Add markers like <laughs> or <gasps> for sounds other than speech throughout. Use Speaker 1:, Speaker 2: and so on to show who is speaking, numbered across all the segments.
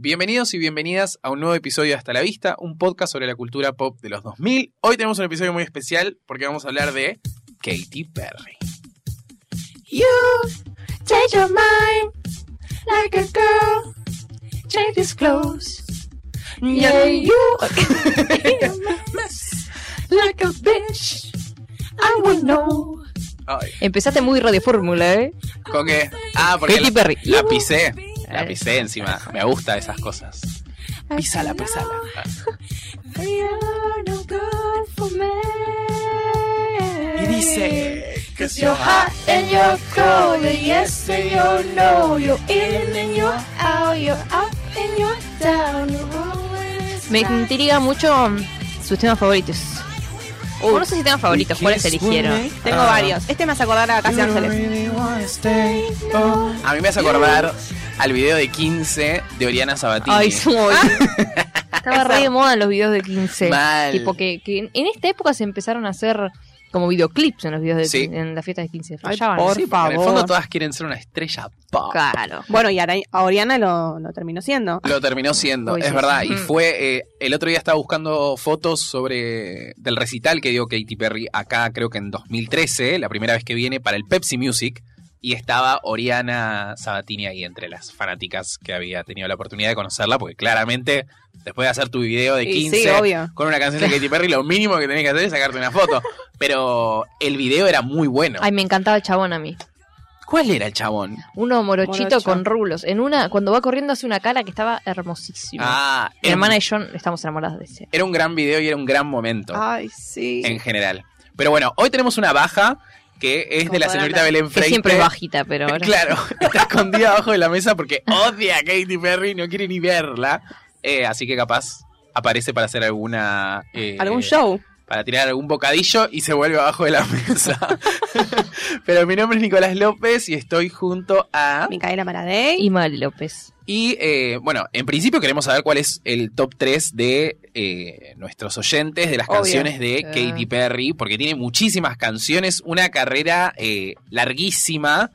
Speaker 1: Bienvenidos y bienvenidas a un nuevo episodio de Hasta la Vista, un podcast sobre la cultura pop de los 2000. Hoy tenemos un episodio muy especial porque vamos a hablar de Katy Perry.
Speaker 2: You change your mind like a girl changes clothes. Yeah, you <laughs> like a bitch. I would know.
Speaker 1: Ay,
Speaker 3: Empezaste muy radio fórmula, ¿eh?
Speaker 1: ¿Con qué? Ah, porque
Speaker 3: Katy
Speaker 1: la,
Speaker 3: Perry.
Speaker 1: la pisé. La pisé encima. Me gusta esas cosas. Písala, písala. Y dice...
Speaker 2: Cause you're hot and you're cold, and yes and you're no, you're in and you're out, you're up and you're down, you're always
Speaker 3: Me intriga mucho sus temas favoritos. Bueno, no sé si temas favoritos, ¿cuáles eligieron?
Speaker 4: Tengo
Speaker 1: Ah.
Speaker 4: varios. Este me hace acordar a Casi Ángeles.
Speaker 1: A mí me hace acordar al video de 15 de Oriana Sabatini.
Speaker 3: Ay, soy. <laughs> Estaba re de moda los videos de 15.
Speaker 1: Mal.
Speaker 3: Tipo que, que en- en esta época se empezaron a hacer como videoclips en los videos de
Speaker 1: Sí.
Speaker 3: 15, en las fiestas de 15.
Speaker 4: Ay, por
Speaker 1: Sí, porque En el
Speaker 4: favor.
Speaker 1: fondo todas quieren ser una estrella pop.
Speaker 3: Claro.
Speaker 4: Bueno, y a Oriana lo, lo terminó siendo.
Speaker 1: Lo terminó siendo,
Speaker 3: Uy,
Speaker 1: es
Speaker 3: sí,
Speaker 1: verdad. Y fue, eh, el otro día estaba buscando fotos sobre del recital que dio Katy Perry acá, creo que en 2013, la primera vez que viene para el Pepsi Music. Y estaba Oriana Sabatini ahí entre las fanáticas que había tenido la oportunidad de conocerla, porque claramente después de hacer tu video de
Speaker 4: Y
Speaker 1: 15
Speaker 4: sí, obvio.
Speaker 1: con una canción de Katy Perry, lo mínimo que tenés que hacer es sacarte una foto. Pero el video era muy bueno.
Speaker 3: Ay, me encantaba el chabón a mí.
Speaker 1: ¿Cuál era el chabón?
Speaker 3: Uno morochito
Speaker 4: Morocho.
Speaker 3: con rulos. En una, cuando va corriendo hace una cara que estaba hermosísima.
Speaker 1: Ah,
Speaker 3: Mi hermana y yo estamos enamoradas de ese.
Speaker 1: era un gran video y era un gran momento.
Speaker 4: Ay, sí.
Speaker 1: en general. Pero bueno, hoy tenemos una baja que es
Speaker 4: Como
Speaker 1: de la señorita. Belén
Speaker 3: Que
Speaker 1: Freite.
Speaker 3: siempre es bajita, pero <laughs> ahora.
Speaker 1: Claro, está escondida abajo de la mesa porque odia a Katy Perry, no quiere ni verla. Eh, así que capaz aparece para hacer alguna... eh,
Speaker 4: ¿Algún show?
Speaker 1: Para tirar algún bocadillo y se vuelve abajo de la <laughs> mesa. Pero mi nombre es Nicolás López y estoy junto a...
Speaker 4: Micaela Maradei.
Speaker 3: Y Mari López.
Speaker 1: Y eh, bueno, en principio queremos saber cuál es el top 3 de eh, nuestros oyentes de las
Speaker 4: Obvio.
Speaker 1: canciones de. Katy Perry, porque tiene muchísimas canciones, una carrera eh, larguísima.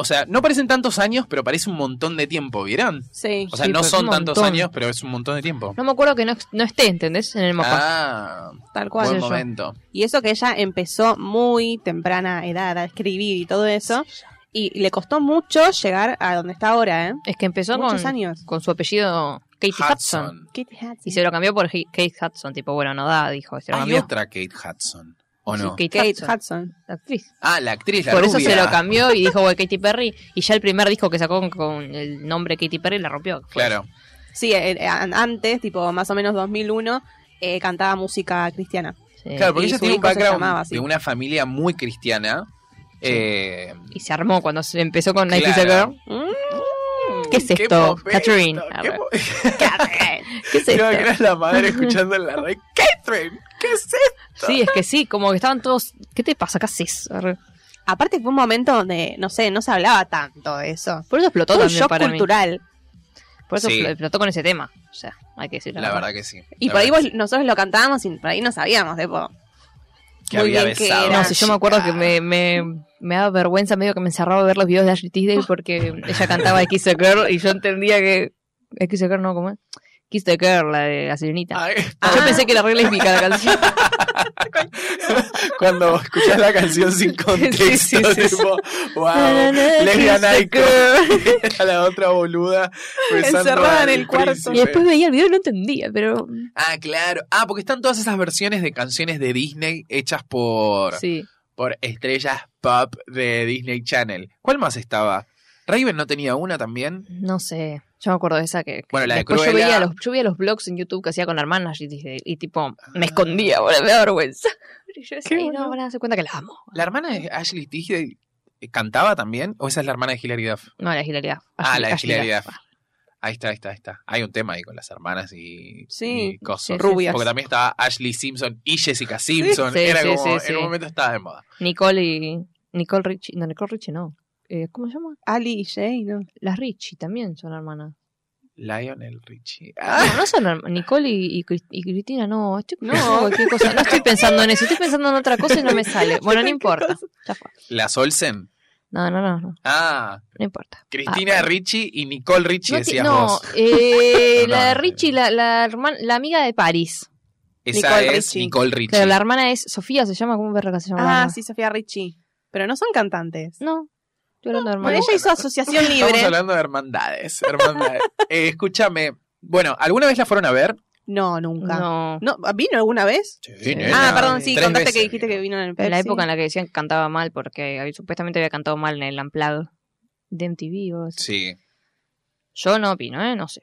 Speaker 1: O sea, no parecen tantos años, pero parece un montón de tiempo, ¿vieron?
Speaker 4: Sí.
Speaker 1: O sea,
Speaker 3: Sí,
Speaker 1: no son tantos años, pero es un montón de tiempo.
Speaker 3: No me acuerdo que no, no esté, ¿entendés? En el mapa.
Speaker 1: Ah,
Speaker 4: Tal
Speaker 1: buen
Speaker 4: cual.
Speaker 3: yo.
Speaker 1: momento.
Speaker 4: Y eso que ella empezó muy temprana edad a escribir y todo eso. Y le costó mucho llegar a donde está ahora, ¿eh?
Speaker 3: Es que empezó
Speaker 4: Muchos
Speaker 3: con,
Speaker 4: años.
Speaker 3: con su apellido Katie Hudson.
Speaker 1: Hudson.
Speaker 4: Kitty Hudson.
Speaker 3: Y se lo cambió por Kate Hudson. Tipo, bueno, no da, dijo. Se lo
Speaker 1: Hay
Speaker 3: cambió.
Speaker 1: otra Kate Hudson, ¿o
Speaker 3: Sí,
Speaker 1: no?
Speaker 3: Kate,
Speaker 4: Kate
Speaker 3: Hudson,
Speaker 4: Hudson.
Speaker 3: la actriz.
Speaker 1: Ah, la actriz, la
Speaker 3: por eso
Speaker 1: rubia.
Speaker 3: se lo cambió y dijo, bueno, Katy Perry. Y ya el primer disco que sacó con, con el nombre Katy Perry la rompió.
Speaker 1: Claro.
Speaker 4: Sí, eh, eh, an- antes, tipo más o menos 2001, eh, cantaba música cristiana.
Speaker 3: eso. Sí.
Speaker 1: Claro, porque
Speaker 4: y
Speaker 1: ella tiene un background
Speaker 4: llamaba
Speaker 1: de una familia muy cristiana. Eh,
Speaker 3: Y se armó cuando se empezó con Night
Speaker 1: Claro.
Speaker 3: Girl.
Speaker 4: Mm.
Speaker 3: ¿Qué es
Speaker 1: qué
Speaker 3: esto?
Speaker 1: momento,
Speaker 3: Catherine.
Speaker 1: Qué mo- <laughs>
Speaker 3: ¿Qué es <laughs>
Speaker 1: Creo que
Speaker 3: esto?
Speaker 1: era la madre <laughs> escuchando en la red. Catherine, ¿qué es esto?
Speaker 3: Sí, es que sí, como que estaban todos. ¿Qué te pasa? ¿Qué haces?
Speaker 4: Aparte fue un momento donde, no sé, no se hablaba tanto de eso.
Speaker 3: Por eso explotó
Speaker 4: Fue un
Speaker 3: también
Speaker 4: shock
Speaker 3: para
Speaker 4: cultural.
Speaker 3: mí. Por eso
Speaker 1: Sí.
Speaker 3: explotó con ese tema. O sea, hay que decir
Speaker 1: La verdad que sí.
Speaker 4: Y
Speaker 1: La
Speaker 4: por ahí vos- nosotros lo cantábamos y por ahí no sabíamos, tipo,
Speaker 1: que
Speaker 4: muy
Speaker 1: había
Speaker 4: bien que.
Speaker 3: No, si yo me acuerdo que me, me, me daba vergüenza medio que me encerraba a ver los videos de Ashley Tisdale porque ella cantaba Kiss the Girl y yo entendía que. Kiss the Girl no, ¿cómo es? Kiss the Girl, la de la sirenita.
Speaker 1: Ay,
Speaker 3: Yo pensé que era re lésbica la canción. <laughs>
Speaker 1: cuando escuchás la canción sin contexto,
Speaker 3: Sí, sí, sí,
Speaker 1: tipo, wow. <laughs> Era la otra boluda
Speaker 4: Encerrada en el cuarto.
Speaker 1: príncipe.
Speaker 3: Y después veía el video y no entendía, pero.
Speaker 1: Ah, claro. Ah, porque están todas esas versiones de canciones de Disney hechas por, por estrellas pop de Disney Channel. ¿Cuál más estaba? Raven no tenía una también.
Speaker 3: No sé. Yo me acuerdo de esa que.
Speaker 1: Bueno, la de
Speaker 3: después yo veía, los, yo veía los blogs en YouTube que hacía con la hermana y, dije- y tipo, me escondía, boludo, me da vergüenza. <laughs> Y yo decía,
Speaker 1: Qué
Speaker 3: "Ay, no, van a darse cuenta que la amo.
Speaker 1: ¿La hermana de Ashley Tisdale eh, cantaba también? ¿O esa es la hermana de Hilary Duff?
Speaker 3: No, la hilaridad.
Speaker 1: Ah, la de
Speaker 3: Ashley
Speaker 1: Hilary
Speaker 3: Duff.
Speaker 1: Duff. Ahí está, ahí está, ahí está. Hay un tema ahí con las hermanas y,
Speaker 4: Sí,
Speaker 1: y cosas.
Speaker 4: rubias.
Speaker 1: Porque también estaba Ashley Simpson y Jessica Simpson.
Speaker 3: Sí,
Speaker 1: Era
Speaker 3: sí,
Speaker 1: como,
Speaker 3: sí,
Speaker 1: en
Speaker 3: sí.
Speaker 1: un momento estaba de moda.
Speaker 3: Nicole y. Nicole Richie. No, Nicole Richie no. Eh, ¿Cómo se llama?
Speaker 4: Ali y Jay, ¿no?
Speaker 3: Las Richie también son hermanas.
Speaker 1: Lionel Richie. Ah,
Speaker 3: No, no son hermanas. Nicole y, y Cris- y Cristina, no. Estoy cualquier cosa. No estoy pensando en eso. Estoy pensando en otra cosa y no me sale. <laughs> Bueno, no importa. Ya fue.
Speaker 1: las Olsen.
Speaker 3: No, no, no, no,
Speaker 1: Ah,
Speaker 3: no importa.
Speaker 1: Cristina
Speaker 3: Ah,
Speaker 1: Ricci y Nicole Ricci
Speaker 3: no,
Speaker 1: decías
Speaker 3: no,
Speaker 1: vos.
Speaker 3: eh, <laughs>
Speaker 1: No,
Speaker 3: la de
Speaker 1: no.
Speaker 3: Richie, la, la, hermana- la amiga de Paris.
Speaker 1: Esa
Speaker 4: Nicole
Speaker 1: es. Nicole Ricci.
Speaker 3: Claro, la hermana es Sofía, se llama, ¿cómo verga se llama? la
Speaker 4: Ah, sí, Sofía Richie. Pero no son cantantes.
Speaker 3: No,
Speaker 4: Bueno,
Speaker 3: hermanos.
Speaker 4: ella hizo asociación
Speaker 1: Estamos <laughs>
Speaker 4: libre.
Speaker 1: hablando de hermandades. hermandades. <laughs> Eh, escúchame. Bueno, ¿alguna vez la fueron a ver?
Speaker 4: No, nunca.
Speaker 3: No.
Speaker 4: No, ¿Vino alguna vez?
Speaker 1: Sí,
Speaker 4: ah, perdón, sí,
Speaker 1: Tres
Speaker 4: contaste
Speaker 1: veces
Speaker 4: que dijiste que vino en el Pepsi.
Speaker 3: En la época en la que decían que cantaba mal porque había- supuestamente había cantado mal en el Unplugged de MTV o.
Speaker 1: Sí.
Speaker 3: Yo no opino, ¿eh? No sé.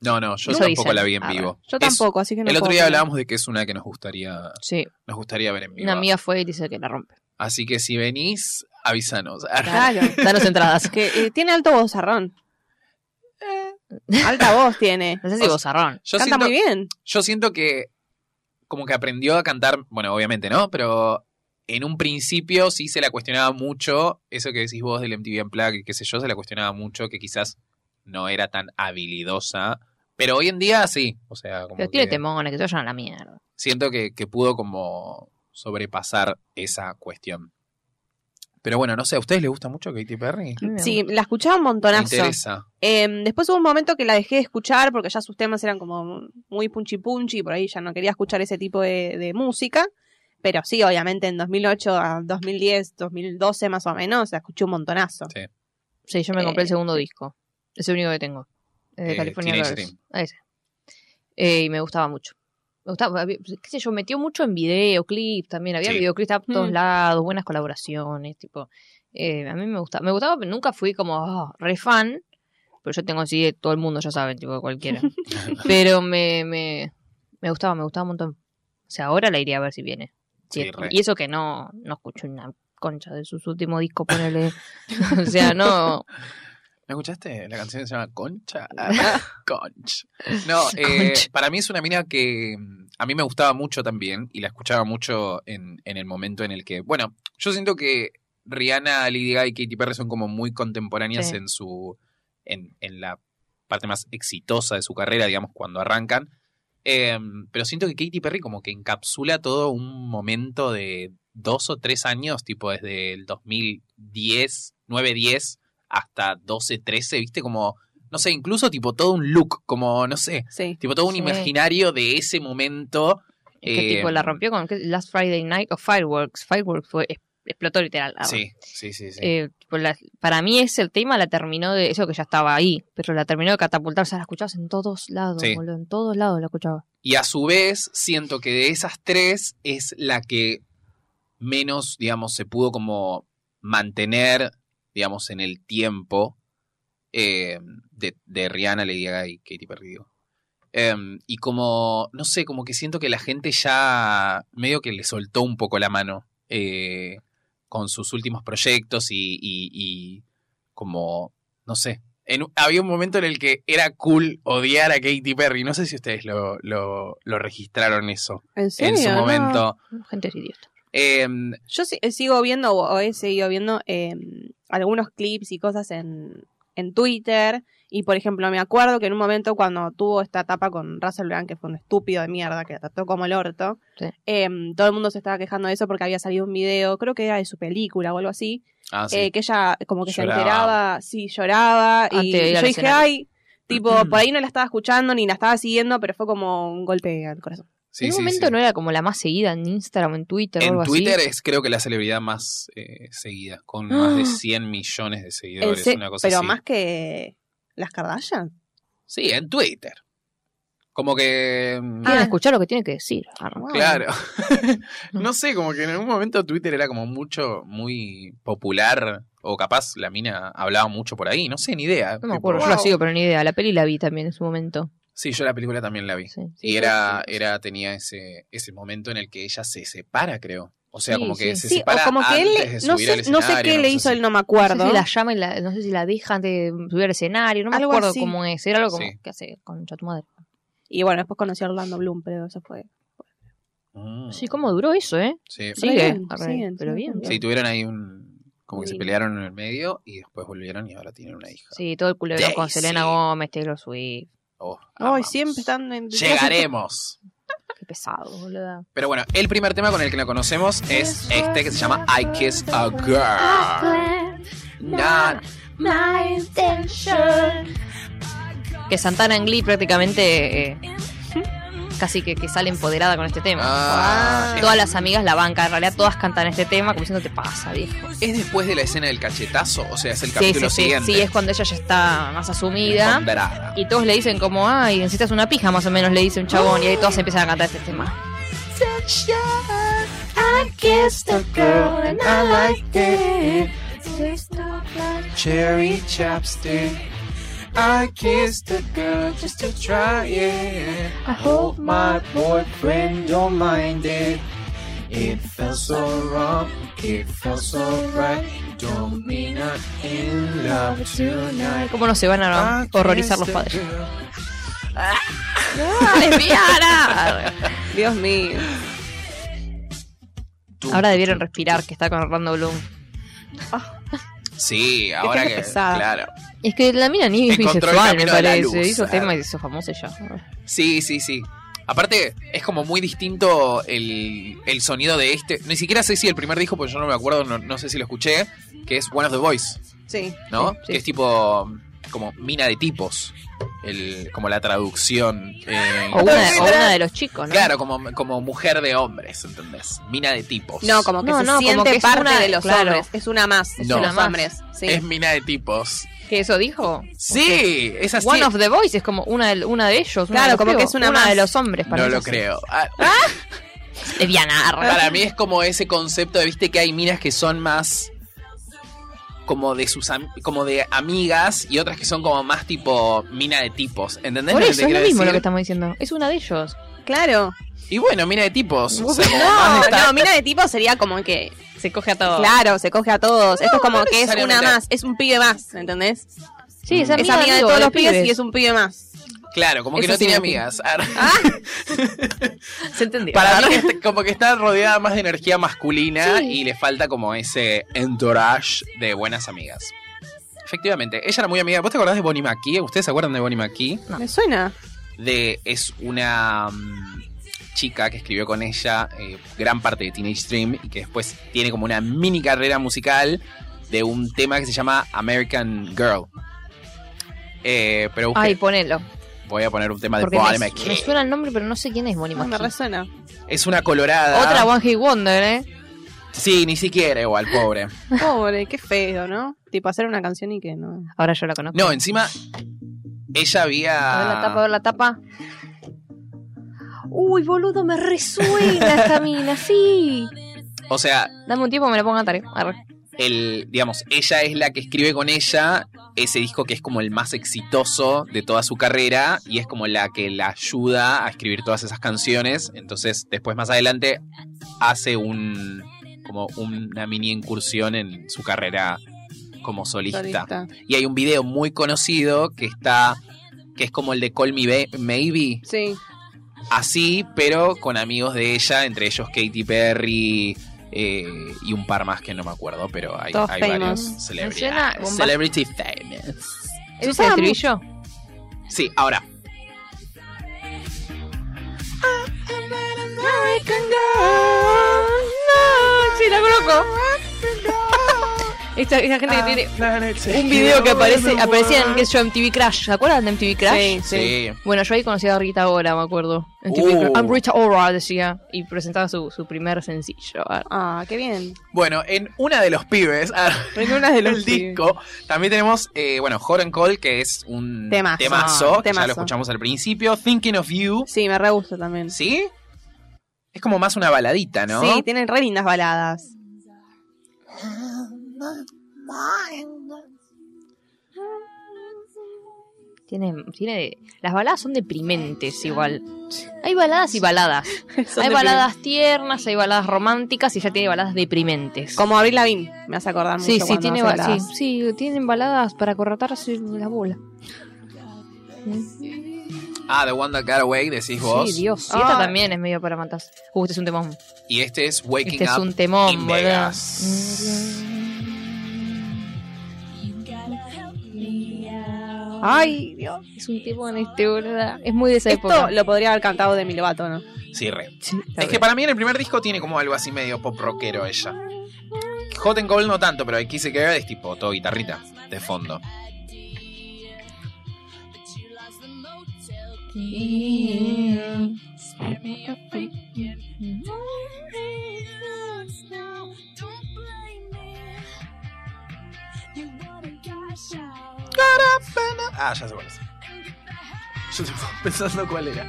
Speaker 1: No, no, yo
Speaker 3: Eso
Speaker 1: tampoco
Speaker 3: dicen.
Speaker 1: la vi en
Speaker 3: Ah,
Speaker 1: vivo.
Speaker 4: Yo
Speaker 1: Es-
Speaker 4: tampoco, así que no
Speaker 1: el otro día
Speaker 4: opinar.
Speaker 1: hablábamos de que es una que nos gustaría,
Speaker 3: Sí.
Speaker 1: nos gustaría ver en vivo.
Speaker 3: Una amiga fue y dice que la rompe.
Speaker 1: Así que si venís, avísanos. <laughs>
Speaker 4: Claro.
Speaker 3: Danos entradas.
Speaker 4: Que eh, tiene alto vozarrón. Alta voz tiene.
Speaker 3: No sé si
Speaker 1: O-
Speaker 3: vozarrón.
Speaker 1: Yo
Speaker 4: Canta
Speaker 1: siento,
Speaker 4: muy bien.
Speaker 1: yo siento que como que aprendió a cantar, bueno, obviamente, ¿no? Pero en un principio sí se la cuestionaba mucho, eso que decís vos del MTV Unplugged, qué sé yo, se la cuestionaba mucho, que quizás no era tan habilidosa. Pero hoy en día sí, o sea, como
Speaker 3: Pero tiene
Speaker 1: que
Speaker 3: temones que te vayan a la mierda.
Speaker 1: siento que, que pudo como sobrepasar esa cuestión. Pero bueno, no sé, ¿a ustedes les gusta mucho Katy Perry?
Speaker 3: Me
Speaker 4: Sí, la escuchaba un
Speaker 1: Me
Speaker 4: montonazo.
Speaker 1: interesa.
Speaker 4: Eh, después hubo un momento que la dejé de escuchar porque ya sus temas eran como muy punchy punchy y por ahí ya no quería escuchar ese tipo de, de música. Pero sí, obviamente en 2008 a 2010, 2012 más o menos, la escuché un montonazo.
Speaker 1: Sí.
Speaker 3: Sí, yo me compré el
Speaker 4: Eh,
Speaker 3: segundo disco. Es el único que tengo. Es de
Speaker 1: Eh,
Speaker 3: California Girls. Ah, ese. Eh, y me gustaba mucho. Me gustaba, había- qué sé yo, metió mucho en videoclips también. Había
Speaker 1: Sí.
Speaker 3: videoclips a todos
Speaker 4: Mm.
Speaker 3: lados, buenas colaboraciones, tipo. eh, a mí me gustaba. Me gustaba, pero nunca fui como oh, re fan. Pero yo tengo así todo el mundo, ya saben, tipo cualquiera. <laughs> pero me, me, me gustaba, me gustaba un montón. O sea, ahora la iría a ver si viene.
Speaker 1: Sí,
Speaker 3: y eso que no, no escucho una concha de sus últimos discos, ponele. <laughs> o sea, no.
Speaker 1: ¿No escuchaste? La canción se llama Concha. <laughs> Conch. No, eh, para mí es una mina que mm, a mí me gustaba mucho también y la escuchaba mucho en, en el momento en el que, bueno, yo siento que Rihanna, Lady Gaga y Katy Perry son como muy contemporáneas
Speaker 3: Sí.
Speaker 1: en su, en, en la parte más exitosa de su carrera, digamos, cuando arrancan. Eh, pero siento que Katy Perry como que encapsula todo un momento de dos o tres años, tipo desde el 2010, 9-10 hasta 12-13, ¿viste? Como, no sé, incluso tipo todo un look, como, no sé,
Speaker 4: Sí.
Speaker 1: tipo todo un
Speaker 3: Sí.
Speaker 1: imaginario de ese momento.
Speaker 3: Es que
Speaker 1: Eh,
Speaker 3: tipo la rompió con. Last Friday Night o Fireworks. Fireworks fue, es- explotó literal. Ah,
Speaker 1: Sí, sí, sí, sí.
Speaker 3: Eh, tipo, la- para mí ese el tema la terminó de eso que ya estaba ahí, pero la terminó de catapultar, o sea, la escuchabas en todos lados,
Speaker 1: Sí.
Speaker 3: boludo, en todos lados la escuchaba.
Speaker 1: Y a su vez, siento que de esas tres es la que menos, digamos, se pudo como mantener, digamos, en el tiempo eh, de, de Rihanna, Lady Gaga y Katy Perry. digo. Em, y como, no sé, como que siento que la gente ya medio que le soltó un poco la mano eh, con sus últimos proyectos y, y- y como, no sé. En había un momento en el que era cool odiar a Katy Perry. No sé si ustedes lo, lo, lo registraron eso
Speaker 4: ¿En serio?
Speaker 1: en su
Speaker 4: No.
Speaker 1: momento.
Speaker 3: Gente es idiota.
Speaker 1: Em,
Speaker 4: Yo eh, sigo viendo o he seguido viendo eh, algunos clips y cosas en, en Twitter. Y por ejemplo, me acuerdo que en un momento cuando tuvo esta etapa con Russell Brand, que fue un estúpido de mierda, que la trató como el orto,
Speaker 3: Sí.
Speaker 4: eh, todo el mundo se estaba quejando de eso porque había salido un video, creo que era de su película o algo así,
Speaker 1: ah, sí.
Speaker 4: eh, que ella como que
Speaker 1: Lloraba.
Speaker 4: se enteraba, sí, lloraba.
Speaker 3: Antes
Speaker 4: y yo dije,
Speaker 3: escenario.
Speaker 4: ay, tipo, por ahí no la estaba escuchando ni la estaba siguiendo, pero fue como un golpe al corazón.
Speaker 1: Sí,
Speaker 3: en un
Speaker 1: sí,
Speaker 3: momento
Speaker 1: sí.
Speaker 3: no era como la más seguida en Instagram o en Twitter o
Speaker 1: En
Speaker 3: algo
Speaker 1: Twitter
Speaker 3: así.
Speaker 1: es creo que la celebridad más eh, seguida, con más de <gasps>
Speaker 3: Ah.
Speaker 1: 100 millones de seguidores,
Speaker 4: se-
Speaker 1: una cosa
Speaker 4: pero
Speaker 1: así.
Speaker 4: más que las Kardashian.
Speaker 1: Sí, en Twitter. Como que... mm,
Speaker 3: Quieren
Speaker 4: Ah.
Speaker 3: escuchar lo que tiene que decir. Ah.
Speaker 1: Claro. <laughs> no sé, como que en algún momento Twitter era como mucho, muy popular, o capaz la mina hablaba mucho por ahí, no sé, ni idea.
Speaker 3: No me acuerdo, yo la sigo, pero ni idea. La peli la vi también en su momento.
Speaker 1: Sí, yo la película también la vi.
Speaker 3: Sí.
Speaker 1: y era, era, tenía ese, ese momento en el que ella se separa, creo. O sea,
Speaker 3: Sí,
Speaker 1: como que
Speaker 3: sí.
Speaker 1: se
Speaker 4: Sí,
Speaker 1: separa
Speaker 4: o como que él,
Speaker 1: antes de
Speaker 4: no
Speaker 1: subir al
Speaker 4: sé, no sé qué le hizo, él no me
Speaker 3: No
Speaker 4: acuerdo.
Speaker 3: sé si la llama y la, no sé si la deja antes de subir al escenario, no me
Speaker 4: Algo
Speaker 3: acuerdo
Speaker 4: así.
Speaker 3: cómo es. Era algo como,
Speaker 1: Sí.
Speaker 3: ¿qué hace con tu madre?
Speaker 4: Y bueno, después conocí a Orlando Bloom, pero eso fue.
Speaker 1: Mm,
Speaker 3: Sí, ¿cómo duró eso, eh?
Speaker 1: sí.
Speaker 3: Sigue,
Speaker 4: bien,
Speaker 3: arre,
Speaker 4: siguen,
Speaker 3: pero bien.
Speaker 1: Sí, tuvieron ahí un... Como que se pelearon en el medio y después volvieron y ahora tienen una hija.
Speaker 3: Sí, todo el culebrón con. Selena Gómez, Taylor Swift.
Speaker 1: Oh,
Speaker 4: Ay, siempre están en.
Speaker 1: Llegaremos.
Speaker 3: Qué pesado, boludo.
Speaker 1: Pero bueno, el primer tema con el que la conocemos es este que se llama I Kiss a Girl. not
Speaker 2: my intention.
Speaker 3: Que Santana en Glee prácticamente eh, casi que, que sale empoderada con este tema.
Speaker 1: Ah,
Speaker 3: Todas las amigas la bancan, en realidad todas cantan este tema como diciendo te pasa, viejo.
Speaker 1: ¿Es después de la escena del cachetazo? O sea, es el capítulo
Speaker 3: sí, sí,
Speaker 1: siguiente.
Speaker 3: sí, es cuando ella ya está más asumida.
Speaker 1: Empoderada.
Speaker 3: Y todos le dicen como, ay, necesitas una pija, más o menos le dice un chabón. Y ahí todos empiezan a cantar este tema.
Speaker 2: I kissed a girl and I liked it. Taste of like
Speaker 1: Cherry chapstick. I kissed a girl just to try it. I hope my boyfriend don't mind it. It <laughs> felt so wrong, it felt so right. Don't mean not in love tonight.
Speaker 3: ¿Cómo no se van a horrorizar los padres? ¡Ah, lesbiana! <laughs>
Speaker 4: Dios mío.
Speaker 3: Ahora debieron respirar que está con Orlando Bloom.
Speaker 1: Sí, ahora que.
Speaker 4: pesada.
Speaker 1: Claro.
Speaker 3: Es que la mina ni bisexual, me parece.
Speaker 1: luz,
Speaker 3: Hizo tema y se hizo famosa ya.
Speaker 1: Sí, sí, sí. Aparte, es como muy distinto el, el sonido de este. Ni siquiera sé si el primer disco, porque yo no me acuerdo, no, no sé si lo escuché, que es One of the Boys,
Speaker 4: Sí.
Speaker 1: ¿no?
Speaker 3: Sí, sí.
Speaker 1: Que es tipo. Como mina de tipos. El, como la traducción. eh,
Speaker 3: O una, o una de los chicos, ¿no?
Speaker 1: Claro, como, como mujer de hombres, ¿entendés? Mina de tipos.
Speaker 4: No, como que
Speaker 3: No,
Speaker 4: se
Speaker 3: no, como
Speaker 4: siente
Speaker 3: que
Speaker 4: parte
Speaker 3: una-
Speaker 4: de los
Speaker 3: claro.
Speaker 4: hombres. Es una más. Es
Speaker 1: No.
Speaker 4: una más. hombres. Sí.
Speaker 1: Es mina de tipos.
Speaker 3: ¿Que eso dijo?
Speaker 1: Sí, es así.
Speaker 3: One of the Boys es como una de, una de ellos. una
Speaker 4: Claro,
Speaker 3: de
Speaker 4: como que es una más.
Speaker 3: de los hombres. Para
Speaker 1: No lo creo. Ah, <laughs>
Speaker 3: Lesbiana.
Speaker 1: Para mí es como ese concepto de, viste, que hay minas que son más como de sus am- como de amigas y otras que son como más tipo mina de tipos, ¿entendés
Speaker 3: Por
Speaker 1: lo que
Speaker 3: eso
Speaker 1: te
Speaker 3: es lo mismo lo que estamos diciendo. Es una de ellos.
Speaker 4: Claro.
Speaker 1: Y bueno, mina de tipos. o sea, <laughs>
Speaker 4: No, no, mira de tipo sería como que.
Speaker 3: Se coge a todos.
Speaker 4: Claro, se coge a todos. Esto es como
Speaker 1: no
Speaker 4: que es una más. Es un pibe más, ¿entendés?
Speaker 3: Sí, es
Speaker 4: Es
Speaker 3: amiga,
Speaker 4: amiga de
Speaker 3: amigo,
Speaker 4: todos los pibes,
Speaker 3: pibes.
Speaker 4: y es un pibe más.
Speaker 1: Claro, como que
Speaker 3: Eso
Speaker 1: no tiene amigas. Ah, <laughs>
Speaker 3: Se entendió.
Speaker 1: Para mí está- como que está rodeada más de energía masculina
Speaker 3: Sí.
Speaker 1: y le falta como ese entourage de buenas amigas. Efectivamente, ella era muy amiga. ¿Vos te acordás de Bonnie McKee? ¿Ustedes se acuerdan de Bonnie McKee?
Speaker 3: No.
Speaker 4: ¿Me suena?
Speaker 1: de es una mm, chica que escribió con ella eh, gran parte de Teenage Dream y que después tiene como una mini carrera musical de un tema que se llama American Girl. Eh, pero busqué-
Speaker 3: Ay, ponelo.
Speaker 1: Voy a poner un tema de Bonnie
Speaker 3: me,
Speaker 1: McKee.
Speaker 3: me suena el nombre, pero no sé quién es Bonnie
Speaker 4: No, me resuena.
Speaker 1: Es una colorada.
Speaker 3: Otra One Hit Wonder, ¿eh?
Speaker 1: Sí, ni siquiera igual, pobre. <laughs>
Speaker 4: Pobre, qué feo, ¿no? Tipo hacer una canción y que no.
Speaker 3: Ahora yo la conozco.
Speaker 1: No, encima ella había
Speaker 3: A ver la tapa, a ver la tapa. Uy, boludo, me resuena esta <laughs> mina, sí.
Speaker 1: o sea,
Speaker 3: Dame un tiempo, me la pongo a. Arre.
Speaker 1: el, digamos, ella es la que escribe con ella ese disco que es como el más exitoso de toda su carrera y es como la que la ayuda a escribir todas esas canciones. Entonces, después más adelante hace un como una mini incursión en su carrera como solista.
Speaker 4: Solista.
Speaker 1: Y hay un video muy conocido que está que es como el de Call Me Ba- Maybe,
Speaker 4: Sí.
Speaker 1: así, pero con amigos de ella, entre ellos Katy Perry eh, y un par más que no me acuerdo, pero hay, hay varios celebridades.
Speaker 3: bomba-
Speaker 1: Celebrity famous.
Speaker 3: ¿Ese es el estribillo?
Speaker 1: Sí, ahora.
Speaker 3: No, sí, la conozco. Esta, esta gente que tiene un video que aparece, aparecía en sé yo, MTV Crash. ¿Se acuerdan de MTV Crash?
Speaker 4: Sí, sí.
Speaker 1: Sí.
Speaker 3: Bueno, yo ahí conocí a Rita Ora, me acuerdo. MTV
Speaker 1: Uh.
Speaker 3: Crash. I'm Rita Ora, decía. Y presentaba su, su primer sencillo.
Speaker 4: Ah, qué bien.
Speaker 1: Bueno, en una de los pibes, ah,
Speaker 4: En una de <laughs> los
Speaker 1: el
Speaker 4: pibes.
Speaker 1: disco, también tenemos, eh, bueno, Hot and Cold, que es un
Speaker 4: Temazo.
Speaker 1: temazo, que ya
Speaker 4: Temazo.
Speaker 1: lo escuchamos al principio. Thinking of You,
Speaker 4: Sí, me re gusta también.
Speaker 1: ¿sí? Es como más una baladita, ¿no?
Speaker 4: Sí, tienen re lindas baladas.
Speaker 3: Tiene, tiene, las baladas son deprimentes igual. Hay baladas y baladas. <laughs>
Speaker 4: Son
Speaker 3: hay baladas tiernas, hay baladas románticas y ya tiene baladas deprimentes.
Speaker 4: Como Abril Lavigne, me hace acordar mucho
Speaker 3: Sí, sí, tiene,
Speaker 4: hace
Speaker 3: ba- sí,
Speaker 4: baladas.
Speaker 3: sí, tienen baladas para corrotarse la bola.
Speaker 1: Ah, The One That Got Away, decís vos.
Speaker 3: Sí, Dios. Y esta
Speaker 4: Ay.
Speaker 3: también es medio para matarse. Uh, este es un temón.
Speaker 1: Y este es Waking
Speaker 3: Este es
Speaker 1: Up
Speaker 3: un temón,
Speaker 1: in. Vegas.
Speaker 4: Ay, Dios.
Speaker 3: Es un temón este, boludo. Es muy de esa
Speaker 4: Esto
Speaker 3: época.
Speaker 4: lo podría haber cantado Demi Lovato, ¿no?
Speaker 1: Sí, re.
Speaker 3: Sí,
Speaker 1: Es que para mí en el primer disco tiene como algo así medio pop rockero ella. Hot and Cold no tanto, pero I Kiss a Girl es tipo todo guitarrita de fondo. Ah, ya sé cuál es. Yo estaba pensando cuál era.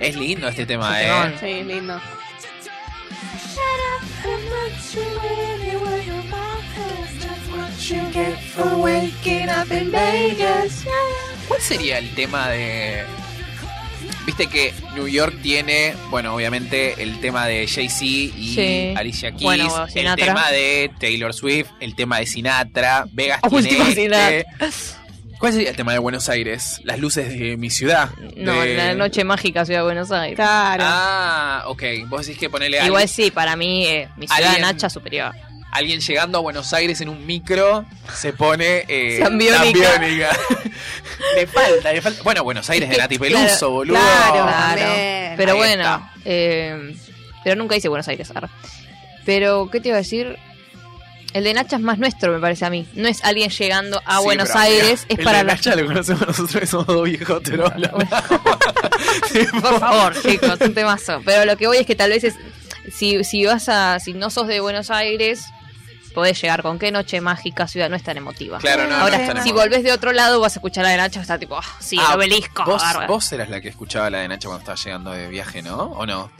Speaker 1: Es lindo este tema, eh.
Speaker 4: Sí, lindo.
Speaker 1: ¿Cuál sería el tema de.? Viste que New York tiene, bueno, obviamente el tema de Jay-Z y
Speaker 3: Sí.
Speaker 1: Alicia Keys,
Speaker 3: Bueno,
Speaker 1: el tema de Taylor Swift, el tema de Sinatra, Vegas
Speaker 3: Último
Speaker 1: tiene este. ¿Cuál sería el tema de Buenos Aires? Las luces de mi ciudad.
Speaker 3: No,
Speaker 1: De-
Speaker 3: la noche mágica Ciudad de Buenos Aires.
Speaker 4: Claro.
Speaker 1: Ah, ok. Vos decís que ponerle a
Speaker 3: Igual sí, para mí eh, mi ciudad
Speaker 1: Alguien-
Speaker 3: Nacha superior.
Speaker 1: Alguien llegando a Buenos Aires en un micro se pone eh, <laughs>
Speaker 3: Zambiónica.
Speaker 1: zambiónica. <laughs> le falta, le falta. Bueno, Buenos Aires de Nati Peluso,
Speaker 3: claro,
Speaker 1: boludo.
Speaker 4: claro.
Speaker 3: Claro. Pero
Speaker 1: Ahí
Speaker 3: bueno, eh, pero nunca hice Buenos Aires. Pero, ¿qué te iba a decir? El de Nacha es más nuestro, me parece a mí. No es alguien llegando a
Speaker 1: Sí,
Speaker 3: Buenos Aires, es
Speaker 1: el
Speaker 3: para
Speaker 1: de
Speaker 3: la...
Speaker 1: Nacha lo conocemos nosotros somos dos viejos trolos.
Speaker 3: Por favor, chicos, un temazo. Pero lo que voy es que tal vez es... Si, si vas a... Si no sos de Buenos Aires, podés llegar con qué noche mágica ciudad no es tan emotiva.
Speaker 1: Claro, no,
Speaker 3: Ahora,
Speaker 1: no es tan
Speaker 3: si volvés de otro lado, vas a escuchar la de Nacha, está tipo, ah, sí,
Speaker 1: Ah,
Speaker 3: el obelisco.
Speaker 1: Vos,
Speaker 3: bárbaro.
Speaker 1: vos eras la que escuchaba la de Nacha cuando estaba llegando de viaje, ¿no? ¿O no?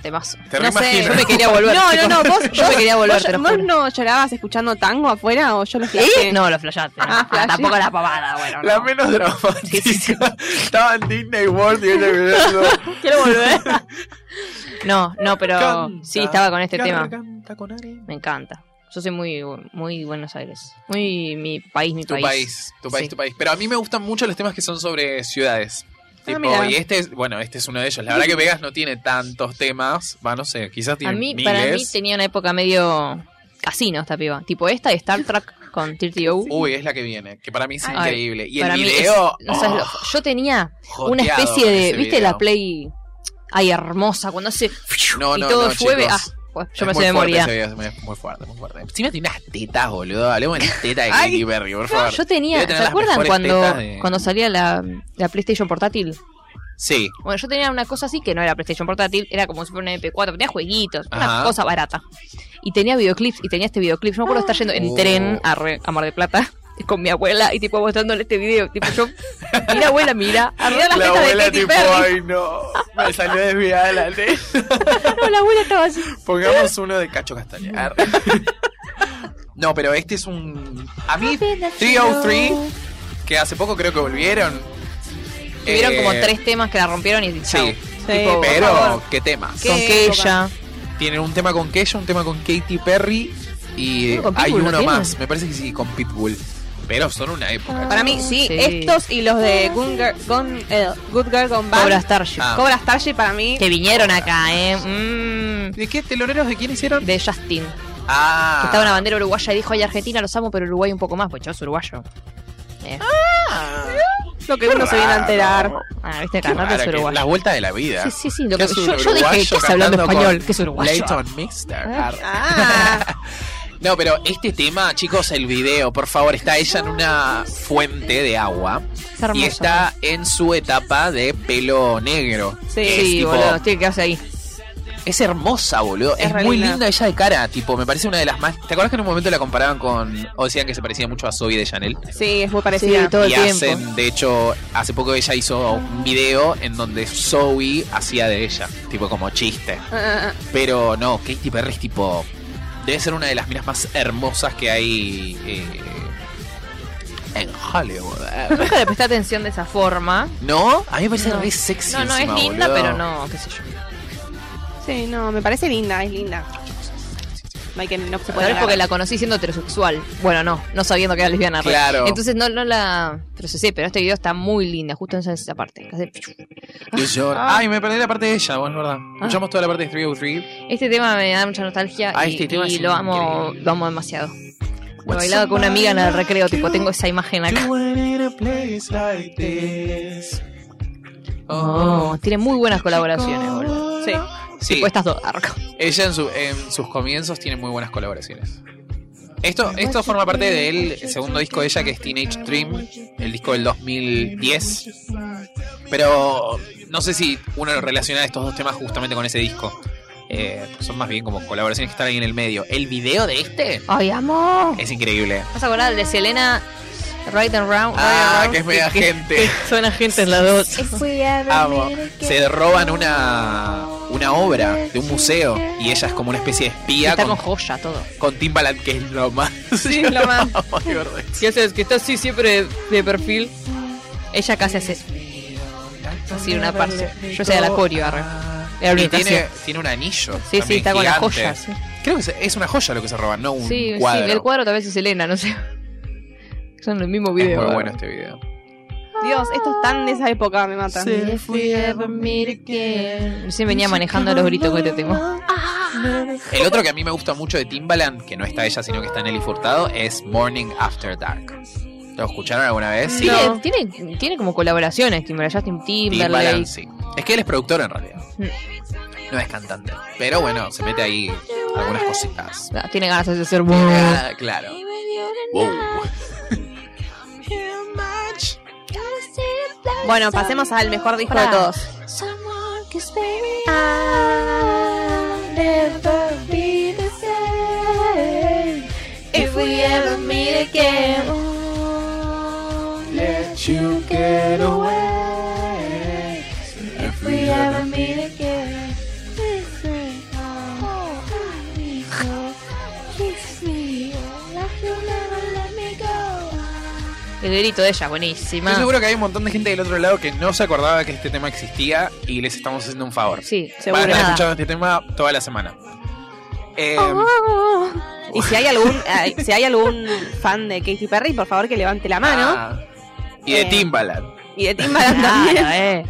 Speaker 3: Temazo.
Speaker 1: Te
Speaker 3: no sé,
Speaker 1: reimagino.
Speaker 3: yo me quería volver. <laughs>
Speaker 4: No, no, no, vos,
Speaker 3: yo me quería volver,
Speaker 4: vos,
Speaker 3: te lo
Speaker 4: vos
Speaker 3: juro.
Speaker 4: no llorabas escuchando tango afuera o yo lo
Speaker 3: ¿Eh? No, lo flashaste.
Speaker 4: Ah,
Speaker 3: Ah,
Speaker 4: flashé.
Speaker 3: tampoco la pavada, bueno.
Speaker 1: La
Speaker 3: no.
Speaker 1: menos dramática. Estaba en Disney World y ella mirando. <laughs>
Speaker 3: Quiero volver. <laughs> no, no, pero
Speaker 1: Canta,
Speaker 3: sí estaba con este tema.
Speaker 1: canta con.
Speaker 3: Me encanta. Yo soy muy, muy Buenos Aires. Muy mi país, mi
Speaker 1: Tu
Speaker 3: país.
Speaker 1: país, tu país,
Speaker 3: Sí.
Speaker 1: tu país. Pero a mí me gustan mucho los temas que son sobre ciudades.
Speaker 4: Ah,
Speaker 1: Tipo, y este es, bueno, este es uno de ellos. La verdad que Vegas no tiene tantos temas. Va, no sé, quizás
Speaker 3: A
Speaker 1: tiene
Speaker 3: mí,
Speaker 1: miles.
Speaker 3: para mí tenía una época medio casino esta piba. Tipo esta de Star Trek con TTO.
Speaker 1: Uy, es la que viene, que para mí es
Speaker 3: Ay,
Speaker 1: increíble. Y el
Speaker 3: mí es-
Speaker 1: video.
Speaker 3: no sabes lo-
Speaker 1: oh,
Speaker 3: yo tenía una especie de, ¿viste
Speaker 1: video.
Speaker 3: la Play? Ay, hermosa, cuando hace
Speaker 1: No,
Speaker 3: y
Speaker 1: no,
Speaker 3: todo
Speaker 1: no,
Speaker 3: llueve.
Speaker 1: chicos. Es
Speaker 3: yo me sé de memoria.
Speaker 1: muy- fuerte, muy fuerte. Encima tiene unas tetas, boludo. Hablemos de tetas de <laughs> Katy Perry, por favor.
Speaker 3: Yo tenía, ¿se acuerdan cuando,
Speaker 1: de-
Speaker 3: cuando salía la, la PlayStation portátil?
Speaker 1: Sí,
Speaker 3: Bueno, yo tenía una cosa así que no era PlayStation portátil, era como si fuera una MP4, tenía jueguitos,
Speaker 1: Ajá.
Speaker 3: una cosa barata. Y tenía videoclips, y tenía este videoclip. Yo me acuerdo estar yendo en
Speaker 1: Oh.
Speaker 3: tren a, Re- a Mar de Plata con mi abuela y tipo mostrándole este video. Tipo yo, mira abuela, mira, mira las
Speaker 1: la
Speaker 3: tetas de
Speaker 1: abuela
Speaker 3: Katy
Speaker 1: tipo,
Speaker 3: Perry.
Speaker 1: ay no, me salió desviada la teta.
Speaker 3: No, la abuela estaba así.
Speaker 1: Pongamos uno de Cacho Castañar. No, pero este es un... A mí, 303, que hace poco creo que volvieron.
Speaker 3: Tuvieron
Speaker 1: eh,
Speaker 3: como tres temas que la rompieron y chau.
Speaker 1: Sí,
Speaker 3: Tipo, por
Speaker 1: pero qué temas.
Speaker 4: ¿Qué
Speaker 3: con? Keisha.
Speaker 1: Tienen un tema con Keisha, un tema con Katy Perry y
Speaker 3: No,
Speaker 1: hay
Speaker 3: Pitbull, ¿no
Speaker 1: uno más. Me parece que sí, con Pitbull. Pero son una época.
Speaker 4: Para mí, sí,
Speaker 3: Sí.
Speaker 4: estos y los de Good Girl, Gone- eh, Good Girl Gone Bad.
Speaker 3: Cobra Starship.
Speaker 1: Ah.
Speaker 4: Cobra Starship para mí.
Speaker 3: Que vinieron acá, eh. Mm,
Speaker 1: ¿De qué teloneros de quién hicieron?
Speaker 3: de Justin.
Speaker 1: Ah.
Speaker 3: Que estaba una bandera uruguaya y dijo, ay, Argentina los amo, pero Uruguay un poco más, pues yo soy uruguayo. Eh,
Speaker 4: Lo que uno se viene a enterar.
Speaker 3: ah, viste,
Speaker 1: Qué
Speaker 3: cantante es
Speaker 1: raro, que-
Speaker 3: uruguayo.
Speaker 1: la vuelta de la vida.
Speaker 3: Sí, sí, sí. Lo
Speaker 1: ¿Qué
Speaker 3: que,
Speaker 1: es un
Speaker 3: yo, yo dije,
Speaker 1: uruguayo
Speaker 3: ¿qué está hablando
Speaker 1: cantando
Speaker 3: español?
Speaker 1: con
Speaker 3: ¿Qué es uruguayo?
Speaker 1: Layton Mixter.
Speaker 4: Ah, <laughs>
Speaker 1: No, pero este tema, chicos, el video, por favor, está ella en una fuente de agua
Speaker 3: Es hermoso.
Speaker 1: y está en su etapa de pelo negro.
Speaker 4: Sí,
Speaker 1: Es
Speaker 3: Sí,
Speaker 1: tipo-
Speaker 3: boludo, tiene que quedarse ahí.
Speaker 1: Es hermosa, boludo. Es, muy
Speaker 4: linda.
Speaker 1: linda ella de cara, tipo, me parece una de las más. ¿Te acuerdas que en un momento la comparaban con. o decían que se parecía mucho a Zoe de Chanel?
Speaker 4: sí, es muy parecida.
Speaker 3: Sí, todo el
Speaker 1: y
Speaker 3: tiempo.
Speaker 1: hacen, de hecho, hace poco ella hizo un video en donde Zoe hacía de ella, tipo como chiste.
Speaker 4: Ah, ah, ah.
Speaker 1: Pero no, Katy Perry es tipo. Debe ser una de las minas más hermosas que hay eh, en Hollywood.
Speaker 3: Nunca le presté atención de esa forma.
Speaker 1: ¿No? A mí me parece
Speaker 3: No.
Speaker 1: re sexy.
Speaker 3: No, no, es linda,
Speaker 1: boludo.
Speaker 3: pero no, qué sé yo.
Speaker 4: Sí, no, me parece linda, es linda. No hay que no se
Speaker 3: Pero
Speaker 4: puede
Speaker 3: es porque la conocí siendo heterosexual. Bueno, no, no sabiendo que era lesbiana. re.
Speaker 1: Claro.
Speaker 3: Entonces no, no la procesé, pero este video está muy linda, justo en esa, esa parte. hace-
Speaker 1: Yo lloro. Ay, me perdí la parte de ella, bueno, es verdad. Escuchamos toda la parte de 303.
Speaker 3: Este tema me da mucha nostalgia
Speaker 1: Ah,
Speaker 3: y,
Speaker 1: este tema
Speaker 3: y lo amo,
Speaker 1: increíble.
Speaker 3: lo amo demasiado. Lo bailaba con una amiga en el recreo, tipo, tengo esa imagen acá. Oh, tiene muy buenas colaboraciones, boludo.
Speaker 4: Sí.
Speaker 1: Sí,
Speaker 3: Tipo estas dos. arco.
Speaker 1: ella en, su- en sus comienzos tiene muy buenas colaboraciones. Esto, esto forma parte del segundo disco de ella que es Teenage Dream, el disco del 2010. Pero no sé si uno relaciona estos dos temas justamente con ese disco. Eh, son más bien como colaboraciones que están ahí en el medio. El video de este
Speaker 3: ¡Ay, amo!
Speaker 1: es increíble.
Speaker 3: ¿Vas a acordar de Selena Right and Round?
Speaker 1: Ah,
Speaker 3: Right and
Speaker 1: que es media gente.
Speaker 3: Suena gente en la dos.
Speaker 2: If we ever
Speaker 1: Amo. Se roban una, una obra de un museo y ella es como una especie de espía
Speaker 3: Está
Speaker 1: con,
Speaker 3: con joya todo.
Speaker 1: con Timbaland, que es lo más. <laughs>
Speaker 4: Sí, lo más. <laughs>
Speaker 1: Qué gordo.
Speaker 3: ¿Qué haces? Que está así siempre de perfil. Ella casi hace así una parte. Yo sé de la coreo,
Speaker 1: Y
Speaker 3: que
Speaker 1: tiene, tiene un anillo.
Speaker 3: Sí, sí, está con la
Speaker 1: gigante.
Speaker 3: joya. Sí,
Speaker 1: Creo que es- es una joya lo que se roban, no un
Speaker 3: sí,
Speaker 1: cuadro.
Speaker 3: sí, el cuadro tal vez es Selena, no sé. Son el mismo video.
Speaker 1: es muy bueno este video.
Speaker 4: Dios, esto es tan de esa época, me
Speaker 2: again.
Speaker 3: Recién venía manejando los gritos con este tema.
Speaker 1: El otro que a mí me gusta mucho de Timbaland, que no está ella, sino que está Nelly Furtado, es Morning After Dark. ¿Lo escucharon alguna vez? Sí.
Speaker 3: Tiene,
Speaker 4: No.
Speaker 3: tiene, tiene como colaboraciones, Timberlake, Justin Timberlake.
Speaker 1: Timbaland, sí. Es que él es productor en realidad.
Speaker 3: Mm.
Speaker 1: No es cantante. Pero bueno, se mete ahí algunas cositas.
Speaker 3: Ah, Tiene ganas de ser
Speaker 1: Ah, claro. Wow.
Speaker 4: Bueno, pasemos al mejor disco de todos.
Speaker 2: Someone
Speaker 3: grito de ella, buenísima.
Speaker 1: Estoy seguro que hay un montón de gente del otro lado que no se acordaba que este tema existía y les estamos haciendo un favor.
Speaker 3: Sí,
Speaker 4: Seguro.
Speaker 1: Van a estar
Speaker 3: Nada.
Speaker 1: escuchando este tema toda la semana. Eh,
Speaker 4: Y si hay algún si hay algún fan de Katy Perry, por favor que levante la mano.
Speaker 1: ah, y de
Speaker 4: Eh,
Speaker 1: Timbaland.
Speaker 4: Y de Timbaland
Speaker 3: Claro,
Speaker 4: también.
Speaker 3: eh.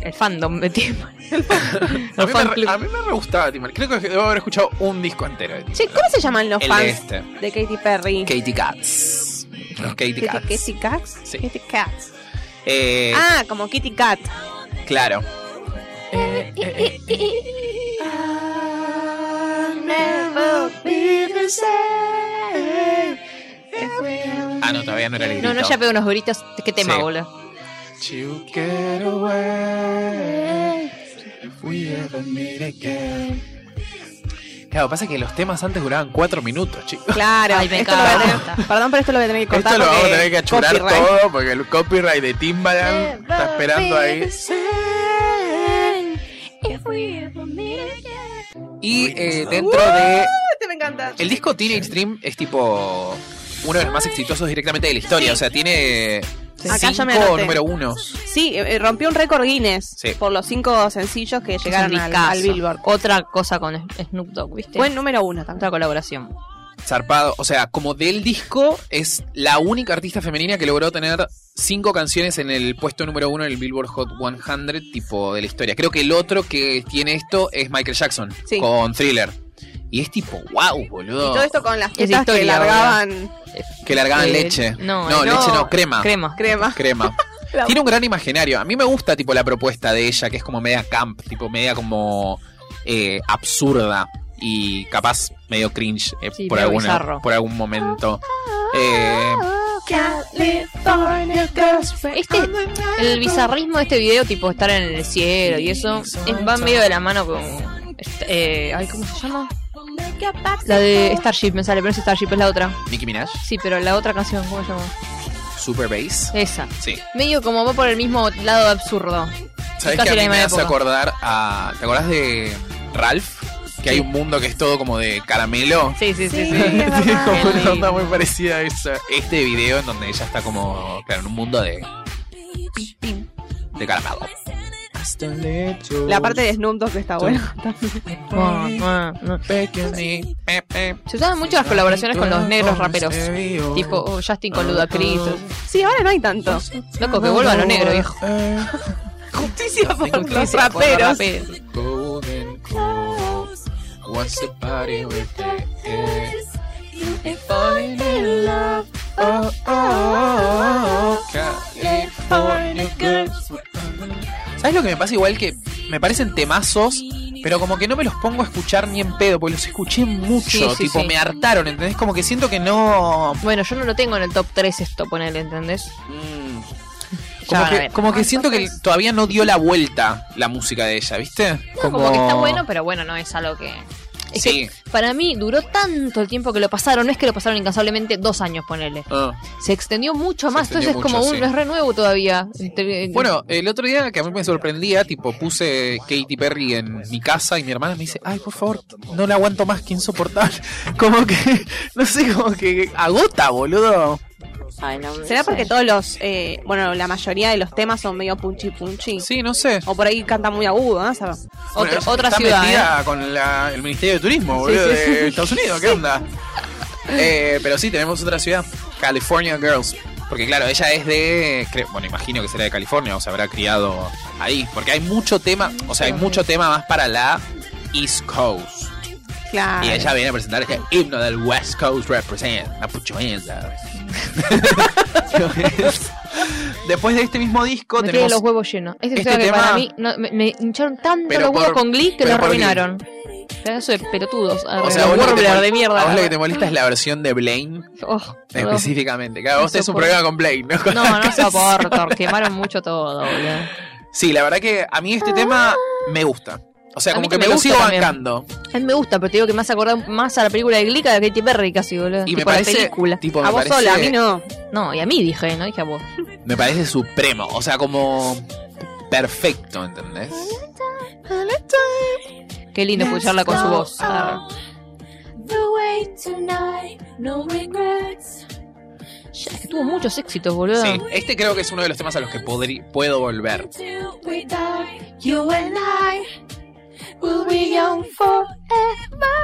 Speaker 3: El fandom de Timberlake. <laughs>
Speaker 1: A mí, me, re- a mí me re gustaba Timbaland. Creo que debo haber escuchado un disco entero de
Speaker 4: Che, ¿cómo se llaman los
Speaker 1: El
Speaker 4: fans
Speaker 1: de este.
Speaker 4: de Katy Perry?
Speaker 1: Katy Cats. Los Katy Cats.
Speaker 4: Katy Cats.
Speaker 1: Sí.
Speaker 4: Katy Cats.
Speaker 1: Eh,
Speaker 4: Ah, como Kitty Cat.
Speaker 1: claro. Ah, no, todavía no era el grito.
Speaker 3: No, no, ya pegó unos gritos. ¿Qué tema,
Speaker 1: Sí.
Speaker 3: boludo?
Speaker 1: You get away if we ever meet again. Claro, pasa que los temas antes duraban cuatro minutos, chicos.
Speaker 4: Claro.
Speaker 3: Ay, me
Speaker 4: esto lo voy a tener- perdón, pero esto lo voy a tener que cortar.
Speaker 1: Esto lo vamos a tener que achurar
Speaker 4: copyright.
Speaker 1: todo porque el copyright de Timbaland está esperando ahí. Y eh, dentro de.
Speaker 4: Este me encanta.
Speaker 1: El disco Teenage Dream es tipo uno de los más exitosos directamente de la historia. O sea, tiene
Speaker 4: Acá ya me
Speaker 1: cinco
Speaker 4: anoté.
Speaker 1: número unos.
Speaker 4: Sí, eh, rompió un récord Guinness
Speaker 1: Sí.
Speaker 4: por los cinco sencillos que llegaron al, Billboard.
Speaker 3: Otra cosa con Snoop Dogg, ¿viste?
Speaker 4: Buen número uno también.
Speaker 3: Otra colaboración.
Speaker 1: Zarpado. O sea, como del disco, es la única artista femenina que logró tener cinco canciones en el puesto número uno en el Billboard Hot 100, tipo de la historia. Creo que el otro que tiene esto es Michael Jackson,
Speaker 4: Sí.
Speaker 1: con Thriller. Y es tipo, wow,
Speaker 4: Y
Speaker 1: boludo.
Speaker 4: todo esto con las
Speaker 3: Es
Speaker 4: tetas que
Speaker 3: historia,
Speaker 4: largaban
Speaker 1: Que largaban
Speaker 3: Eh,
Speaker 1: leche.
Speaker 3: no,
Speaker 1: no
Speaker 3: eh,
Speaker 1: leche
Speaker 4: no.
Speaker 1: no, crema.
Speaker 3: Crema.
Speaker 4: crema.
Speaker 1: Crema. <laughs>
Speaker 4: La-
Speaker 1: Tiene un gran imaginario. A mí me gusta tipo la propuesta de ella, que es como media camp, tipo media como eh, absurda y capaz medio cringe eh,
Speaker 3: Sí,
Speaker 1: por,
Speaker 3: medio
Speaker 1: alguna, por algún momento. Eh,
Speaker 3: Este, el bizarrismo de este video, tipo estar en el cielo y eso, es- va medio de la mano con. est- Eh, ay, ¿Cómo se llama? La de Starship, me sale, pero no es Starship, es la otra.
Speaker 1: Nicki Minaj,
Speaker 3: Sí, pero la otra canción, ¿cómo se llama?
Speaker 1: Super Bass.
Speaker 3: Esa.
Speaker 1: Sí.
Speaker 3: Medio como va por el mismo lado absurdo.
Speaker 1: ¿Sabes que a
Speaker 3: la
Speaker 1: mí me hace acordar a. ¿Te acordás de Ralph? Que hay un mundo que es todo como de caramelo.
Speaker 3: Sí, sí, <laughs> sí. sí.
Speaker 1: Como una onda muy parecida a esa. Este video en donde ella está como, claro, en un mundo de. de caramelo.
Speaker 4: La parte de Snoop Dogg está buena.
Speaker 3: Ah, ah, no. Se usaban mucho las colaboraciones con los negros raperos. Tipo oh, Justin con Ludacris.
Speaker 4: Sí, ahora no hay tanto.
Speaker 3: Loco, que vuelva lo negro, viejo. <laughs>
Speaker 4: Justicia por los
Speaker 3: Justicia por los
Speaker 4: raperos.
Speaker 3: raperos.
Speaker 1: Golden Coast. What's the party with the
Speaker 2: Falling in love.
Speaker 1: Oh, oh, oh, California girls. ¿Sabes lo que me pasa igual que me parecen temazos, pero como que no me los pongo a escuchar ni en pedo, porque los escuché mucho,
Speaker 3: Sí, sí,
Speaker 1: tipo,
Speaker 3: sí.
Speaker 1: me hartaron, ¿entendés? Como que siento que no...
Speaker 3: Bueno, yo no lo tengo en el top 3 esto, ponele, ¿entendés?
Speaker 1: mm, Como que, como que siento que todavía no dio la vuelta la música de ella, ¿viste?
Speaker 3: No, como... que está bueno, pero bueno, no es algo que... Es
Speaker 1: Sí.
Speaker 3: que para mí duró tanto el tiempo que lo pasaron, no es que lo pasaron incansablemente dos años, ponele.
Speaker 1: Ah.
Speaker 3: Se extendió mucho más, entonces es como un,
Speaker 1: sí.
Speaker 3: es re nuevo todavía. Te-
Speaker 1: Bueno, el otro día que a mí me sorprendía, tipo, puse Katy Perry en mi casa y mi hermana me dice, ay, por favor, no la aguanto más, que insoportable. <laughs> Como que, <laughs> no sé, como que agota, boludo.
Speaker 3: Ay, no,
Speaker 4: ¿Será
Speaker 3: no
Speaker 4: porque
Speaker 3: sé.
Speaker 4: todos los, eh, bueno, la mayoría de los temas son medio punchi punchi?
Speaker 1: Sí, no sé.
Speaker 4: O por ahí canta muy agudo, ¿no? O sea,
Speaker 1: Bueno,
Speaker 3: Otra- otra
Speaker 1: está
Speaker 3: ciudad,
Speaker 1: metida con la- el Ministerio de Turismo, boludo,
Speaker 3: Sí, sí, sí.
Speaker 1: de Estados Unidos, ¿qué onda? Eh, pero sí, tenemos otra ciudad, California Girls. Porque claro, ella es de, bueno, imagino que será de California o se habrá criado ahí. Porque hay mucho tema, o sea, hay mucho tema más para la East Coast.
Speaker 4: claro.
Speaker 1: Y ella viene a presentar este himno del West Coast Represent. Hands up. <laughs> Después de este mismo disco
Speaker 3: Me
Speaker 1: tenemos
Speaker 3: los huevos llenos. Este,
Speaker 1: este
Speaker 3: tema que para mí no, me, me hincharon tanto
Speaker 1: Pero
Speaker 3: los huevos
Speaker 1: por-
Speaker 3: con Glee que lo arruinaron. Pedazo de pelotudos.
Speaker 1: O sea, vos, lo que
Speaker 3: de mierda.
Speaker 1: a vos lo que te molesta es la versión de Blaine
Speaker 3: Oh,
Speaker 1: específicamente. Claro, vos tenés un problema con Blaine, ¿no? Con
Speaker 3: No, no soporto. Quemaron mucho todo, boludo.
Speaker 1: Sí, la verdad que a mí este tema me gusta. O sea,
Speaker 3: A
Speaker 1: como
Speaker 3: mí
Speaker 1: que
Speaker 3: que
Speaker 1: me,
Speaker 3: me
Speaker 1: lo
Speaker 3: gusta
Speaker 1: sigo
Speaker 3: también.
Speaker 1: bancando.
Speaker 3: A mí me gusta, pero te digo que me hace acordar más a la película de Glee que a Katy Perry casi, boludo.
Speaker 1: Y me
Speaker 3: Tipo la
Speaker 1: parece-
Speaker 3: película.
Speaker 1: tipo,
Speaker 4: a
Speaker 1: me
Speaker 4: vos
Speaker 1: parece-
Speaker 4: sola, a mí no.
Speaker 3: No, y a mí dije, no dije a vos. <laughs>
Speaker 1: Me parece supremo. O sea, como perfecto, ¿entendés?
Speaker 3: Qué lindo escucharla con su voz. Ah. Ya, es que tuvo muchos éxitos, boludo.
Speaker 1: Sí, este creo que es uno de los temas a los que puedo volver.
Speaker 2: Till we die, you and I will be young forever.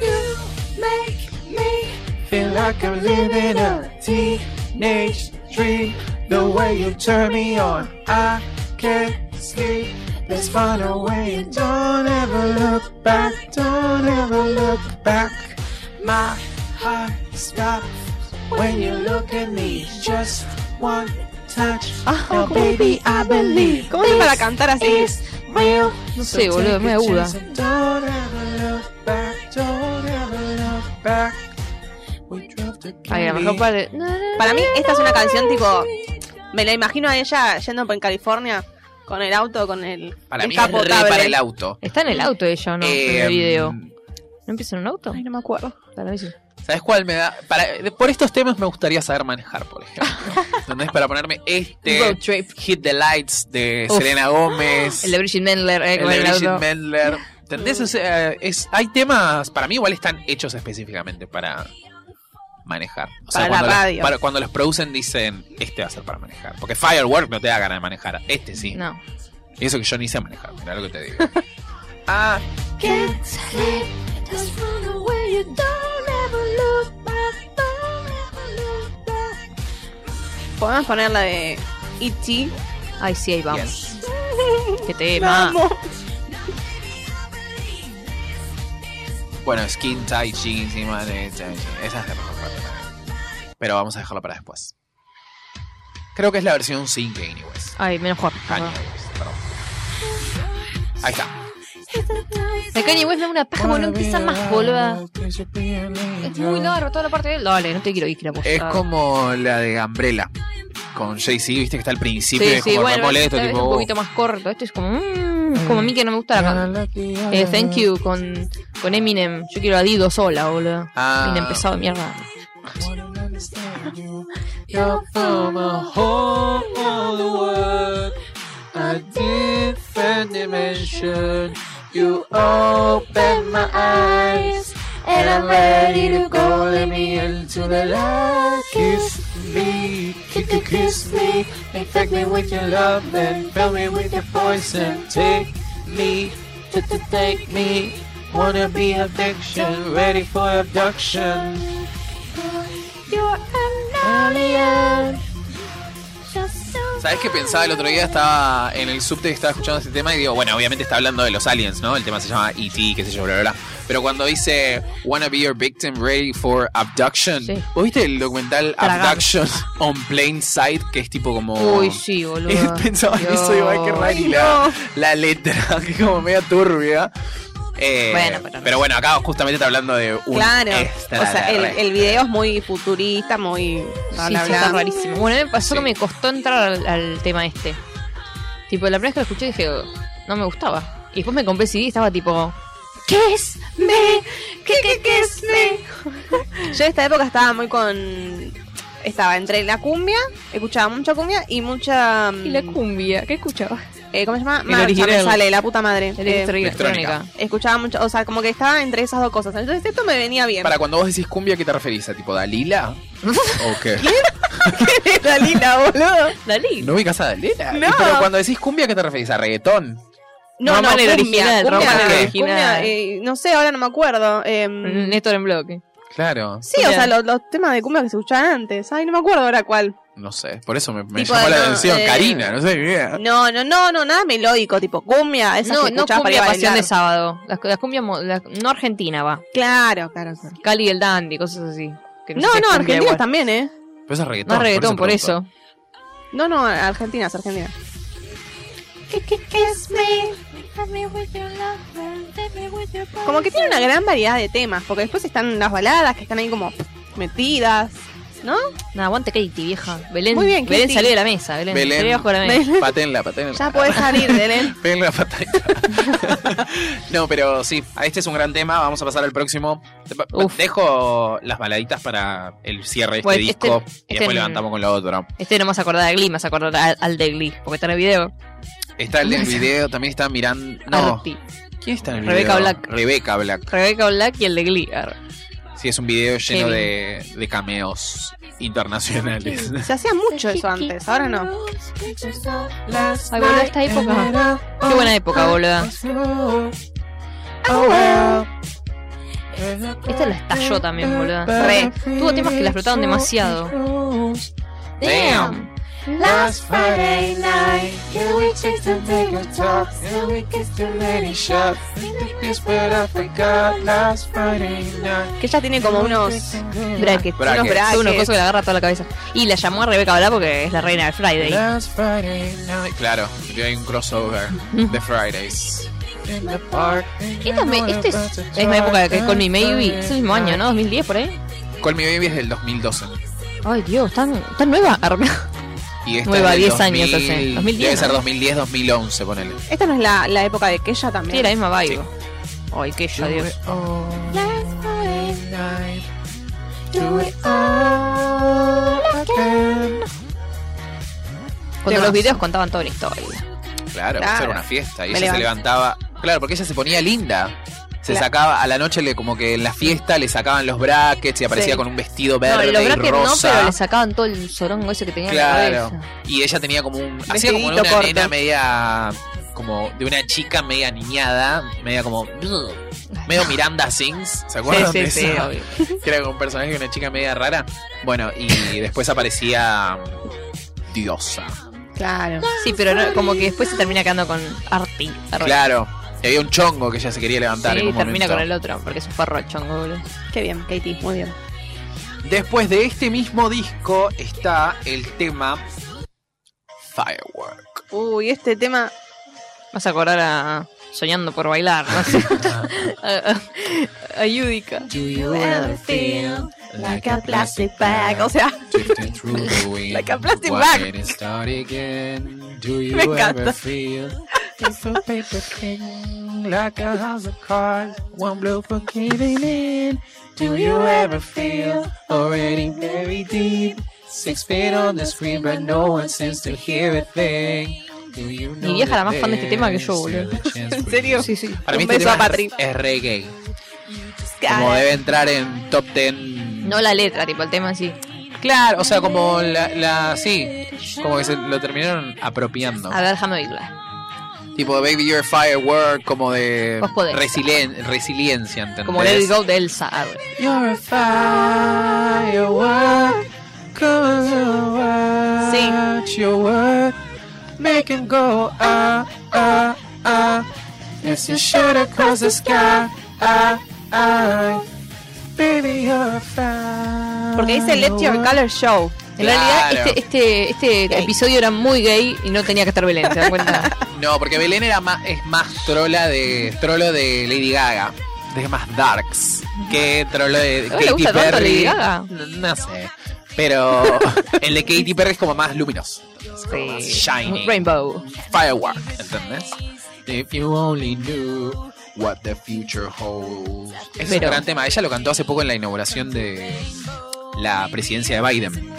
Speaker 2: You make me
Speaker 1: Feel like I'm living a teenage dream. The way you turn me on, I can't sleep. Let's find a way. and Don't ever look back. Don't ever look back. My heart stops when you look at me. Just one touch. Ah, now, baby, I believe.
Speaker 4: ¿Cómo es para cantar así?
Speaker 3: No sé, boludo, es muy aguda.
Speaker 1: Don't ever look back. Don't ever look back. We drove to
Speaker 3: Ay, la
Speaker 1: Cali.
Speaker 3: mejor parte.
Speaker 4: Para mí esta es una canción tipo, me la imagino a ella yendo por California con el auto, con el
Speaker 1: Para mí es re
Speaker 4: descapotable.
Speaker 1: para el auto.
Speaker 3: Está en el auto ella, ¿no?
Speaker 1: Eh,
Speaker 3: en el video. ¿No empieza en un auto?
Speaker 4: Ay, no me acuerdo.
Speaker 3: Para mí sí.
Speaker 1: ¿Sabes cuál me da? Para, por estos temas me gustaría saber manejar, por ejemplo. <laughs> ¿Entendés? Para ponerme este
Speaker 3: Road trip.
Speaker 1: Hit the Lights de
Speaker 3: Uf.
Speaker 1: Selena Gómez.
Speaker 3: El de Bridget Mendler, eh,
Speaker 1: el de
Speaker 3: auto.
Speaker 1: Mendler. ¿Entendés? O sea, es, hay temas, para mí igual están hechos específicamente para manejar. O sea,
Speaker 4: Para la
Speaker 1: cuando, los-
Speaker 4: radio.
Speaker 1: para- cuando los producen dicen, este va a ser para manejar. Porque Firework no te da ganas de manejar. Este sí.
Speaker 3: No.
Speaker 1: Y eso que yo ni sé manejar, mirá lo que te digo. <laughs> ah,
Speaker 2: can't sleep. Just run away, you don't
Speaker 4: Podemos poner la de E.T.
Speaker 3: Ay, sí, ahí vamos.
Speaker 1: yes.
Speaker 3: Qué tema.
Speaker 1: Bueno, Skin Tight Jeans y man, eh, esa es la mejor parte también. Pero vamos a dejarlo para después. Creo que es la versión sin Kanye West.
Speaker 3: Ay, mejor.
Speaker 1: Kanye West, perdón. Ahí está.
Speaker 3: De Kanye West me da una paja, boludo, no empieza más, boluda. Es muy largo toda la parte de él. Dale, no te quiero ir, que la
Speaker 1: Es como la de Umbrella. Con Jay-Z, viste que está al principio
Speaker 3: Sí,
Speaker 1: es
Speaker 3: sí,
Speaker 1: como
Speaker 3: bueno, es
Speaker 1: tipo.
Speaker 3: un poquito más corto. Este es como. mm, es como a mí que no me gusta la can- eh, Thank You con, con Eminem. Yo quiero a Dido sola, boludo.
Speaker 1: Ah.
Speaker 3: Eminem pesado de mierda.
Speaker 1: You're from a whole other world, a different dimension. You open my eyes, and I'm ready to go. Let me into the light. Kiss me, you kiss me, infect me with your love, and fill me with your poison. Take me, to, to take me. Wanna be addiction, ready for abduction.
Speaker 2: You're an alien.
Speaker 1: ¿Sabes qué pensaba el otro día? Estaba en el subte que estaba escuchando este tema y digo, bueno, obviamente está hablando de los aliens, ¿no? El tema se llama E.T., qué sé yo, bla, bla, bla. Pero cuando dice, wanna be your victim ready for abduction,
Speaker 3: Sí.
Speaker 1: ¿vos viste el documental. Abduction on Plain Sight? Que es tipo como...
Speaker 3: Uy, sí, boludo. <laughs>
Speaker 1: Pensaba en eso igual que raro y la, la letra, <laughs> que es como media turbia. Eh,
Speaker 3: Bueno, pero
Speaker 1: pero,
Speaker 3: no.
Speaker 1: bueno, acá justamente está hablando de un
Speaker 4: Claro. O sea, el, video es muy futurista, muy. Bla,
Speaker 3: Sí,
Speaker 4: bla,
Speaker 3: sí,
Speaker 4: bla.
Speaker 3: está rarísimo. Bueno, a mí me pasó
Speaker 1: Sí.
Speaker 3: que me costó entrar al, al tema este. Tipo, la primera vez que lo escuché dije, "Oh, no me gustaba. Y después me compré CD y estaba tipo,
Speaker 4: Kiss me, que que kiss me. Yo en esta época estaba muy con. Estaba entre la cumbia, escuchaba mucha cumbia y mucha.
Speaker 3: ¿y la
Speaker 4: mm,
Speaker 3: cumbia? ¿Qué escuchaba?
Speaker 4: Eh, ¿Cómo se llama?
Speaker 3: El
Speaker 4: Marcha,
Speaker 3: original.
Speaker 4: sale, la puta madre. Eh,
Speaker 1: electrónica.
Speaker 3: electrónica.
Speaker 4: escuchaba mucho, o sea, como que estaba entre esas dos cosas. Entonces esto me venía bien.
Speaker 1: Para cuando vos decís cumbia, ¿qué te referís? ¿A tipo Dalila? ¿O qué? <laughs>
Speaker 4: Dalila, boludo.
Speaker 3: Dalí.
Speaker 1: ¿No ubicas a Dalila?
Speaker 4: No.
Speaker 1: Y Pero cuando decís cumbia, ¿qué te referís? ¿A reggaetón?
Speaker 4: No, no,
Speaker 3: Román el
Speaker 4: cumbia,
Speaker 3: original,
Speaker 4: cumbia,
Speaker 1: el
Speaker 4: cumbia, eh, no sé, ahora no me acuerdo. em,
Speaker 3: Néstor en bloque.
Speaker 1: Claro.
Speaker 4: sí, o sea, los, los temas de cumbia que se escuchaban antes. Ay, no me acuerdo ahora cuál.
Speaker 1: No sé, por eso me, me
Speaker 4: Tipo,
Speaker 1: llamó la
Speaker 4: no,
Speaker 1: atención.
Speaker 4: eh,
Speaker 1: Karina, no sé idea.
Speaker 4: No, no, no, no, nada melódico, tipo cumbia. Esas
Speaker 3: No,
Speaker 4: que
Speaker 3: no
Speaker 4: para ir
Speaker 3: cumbia
Speaker 4: a
Speaker 3: pasión de sábado. Las, las cumbias, la- no argentina va.
Speaker 4: Claro, claro. claro.
Speaker 3: Cali y el dandy, cosas así. Que
Speaker 4: No, no,
Speaker 3: cumbia
Speaker 4: argentinas también, ¿eh?
Speaker 1: Pero eso es reggaetón.
Speaker 3: No es reggaetón, por
Speaker 1: pregunto.
Speaker 3: eso.
Speaker 4: No, no, argentinas, argentinas. Como que tiene una gran variedad de temas, porque después están las baladas que están ahí como metidas, ¿no?
Speaker 3: No, aguante Katie, vieja. Belén,
Speaker 4: Muy bien,
Speaker 3: Belén salió de la mesa. Belén,
Speaker 1: Belén.
Speaker 3: salí bajo la mesa.
Speaker 1: Patenla, patenla.
Speaker 4: Ya podés salir, Belén.
Speaker 1: Peguenle la patadita. no, pero sí, este es un gran tema. Vamos a pasar al próximo.
Speaker 3: Uf.
Speaker 1: Dejo las baladitas para el cierre de este
Speaker 3: Bueno,
Speaker 1: disco
Speaker 3: este-
Speaker 1: y
Speaker 3: este
Speaker 1: después
Speaker 3: en-
Speaker 1: levantamos con lo otro.
Speaker 3: Este no a acordar de Glee, me vas a acordar al, al de Glee, porque está en el video.
Speaker 1: Está el del video, también está mirando. No,
Speaker 3: Arti.
Speaker 1: ¿quién está en el
Speaker 3: Rebeca
Speaker 1: video?
Speaker 3: Black.
Speaker 1: Rebeca Black.
Speaker 3: Rebeca Black y el de Glee.
Speaker 1: Sí, es un video lleno de, de cameos internacionales.
Speaker 4: Se hacía mucho eso antes, ahora no.
Speaker 3: Ay, boludo, esta época. Qué buena época, boludo. Esta la estalló también, boludo. Re. Tuvo temas que la explotaron demasiado.
Speaker 1: Damn.
Speaker 2: Last Friday night, yeah, we chased and take a talk, yeah, we kissed too many shots. But I forgot last Friday night.
Speaker 4: Que ella tiene como unos
Speaker 3: Brackets.
Speaker 1: Brackets.
Speaker 3: Unos brackets. Unos cosas que le agarra toda la cabeza. Y la llamó a Rebeca Black porque es la reina del Friday.
Speaker 1: Last Friday night. Claro, hay un crossover de Fridays.
Speaker 3: Y también, este es la misma época que Call Me Maybe. Es el mismo año, ¿no? 2010 por ahí.
Speaker 1: Call Me Baby es del 2012.
Speaker 3: Ay, Dios, tan, tan nueva.
Speaker 1: Y esta
Speaker 3: Nueva,
Speaker 1: es del
Speaker 3: 10 años hace. 2010,
Speaker 1: Debe ser
Speaker 3: ¿no?
Speaker 1: 2010, 2011, ponele.
Speaker 4: Esta no es la, la época de Keya
Speaker 3: Sí,
Speaker 4: también.
Speaker 3: la misma vibe. Ay, ya, Dios. Cuando los videos contaban toda la historia.
Speaker 1: Claro,
Speaker 4: Claro.
Speaker 1: era una fiesta. Y
Speaker 4: Me
Speaker 1: ella se
Speaker 4: levanto.
Speaker 1: levantaba. Claro, porque ella se ponía linda. Se
Speaker 4: Claro.
Speaker 1: sacaba, a la noche le como que en la fiesta le sacaban los brackets y aparecía
Speaker 4: Sí.
Speaker 1: con un vestido
Speaker 3: No,
Speaker 1: verde y
Speaker 3: brackets no,
Speaker 1: rosa.
Speaker 3: pero le sacaban todo el sorongo ese que tenía en
Speaker 1: Claro.
Speaker 3: la cabeza.
Speaker 1: Y ella tenía como un. Hacía como una
Speaker 4: corto.
Speaker 1: nena media. Como de una chica media niñada. Media como. Medio Miranda Sings. ¿Se acuerdan
Speaker 3: Sí,
Speaker 1: de
Speaker 3: sí, sí, obvio. <laughs>
Speaker 1: Que era como un personaje de una chica media rara. Bueno, y después aparecía. mm, Diosa.
Speaker 4: Claro.
Speaker 3: Sí, pero no- como que después se termina quedando con Arti.
Speaker 1: Claro. Y había un chongo que ella se quería levantar en
Speaker 3: Sí,
Speaker 1: un
Speaker 3: termina
Speaker 1: momento.
Speaker 3: con el otro, porque es un perro el chongo, boludo.
Speaker 4: Qué bien, Katie, muy bien.
Speaker 1: Después de este mismo disco está el tema Firework.
Speaker 4: Uy, este tema.
Speaker 3: Vas a acordar a Soñando por bailar, no sé. a, a- a Yudica.
Speaker 1: Do you
Speaker 2: ever feel
Speaker 4: like a plastic bag? O sea? <laughs> Like a plastic bag. <laughs> Me encanta.
Speaker 1: Ever feel it's a paper king like a house of cards? One blow for caving in. Do you ever feel already very deep? Six feet on the screen, but no one seems to hear a thing. Do you
Speaker 3: Mi vieja era más fan de este tema que yo, boludo. <laughs>
Speaker 4: ¿En serio?
Speaker 3: Sí, sí.
Speaker 1: Para mí
Speaker 4: Un
Speaker 1: este
Speaker 4: beso a
Speaker 1: tema es-
Speaker 4: Patri.
Speaker 1: es reggae. Como debe entrar en top 10
Speaker 3: No la letra, tipo el tema así.
Speaker 1: Claro, o sea, como la, la sí, como que se lo terminaron apropiando.
Speaker 3: A ver, déjame oírla.
Speaker 1: Tipo de Baby You're Firework, como de resilien- resiliencia, ¿entendés?
Speaker 3: Como Let It Go de Elsa. arre.
Speaker 1: You're a firework, come
Speaker 4: Sí.
Speaker 1: watch your work, make 'em go ah ah ah. As you shoot across the sky, ah ah. Baby, you're a firework.
Speaker 4: Porque dice Let Your Color Show.
Speaker 3: En realidad, este, este, este episodio era muy gay y no tenía que estar Belén, ¿se dan cuenta? <laughs>
Speaker 1: No, porque Belén era más, es más trola de trolo de Lady Gaga. Es más darks que trolo de
Speaker 3: ¿No le gusta
Speaker 1: Katy
Speaker 3: tanto
Speaker 1: Perry.
Speaker 3: Lady Gaga?
Speaker 1: No, no sé. Pero <laughs> el de Katy Perry es como más luminoso. Es como más shiny.
Speaker 3: Rainbow.
Speaker 1: Firework, ¿entendés? If you only knew what the future holds. Es
Speaker 3: Pero-
Speaker 1: un gran tema. Ella lo cantó hace poco en la inauguración de la presidencia de Biden.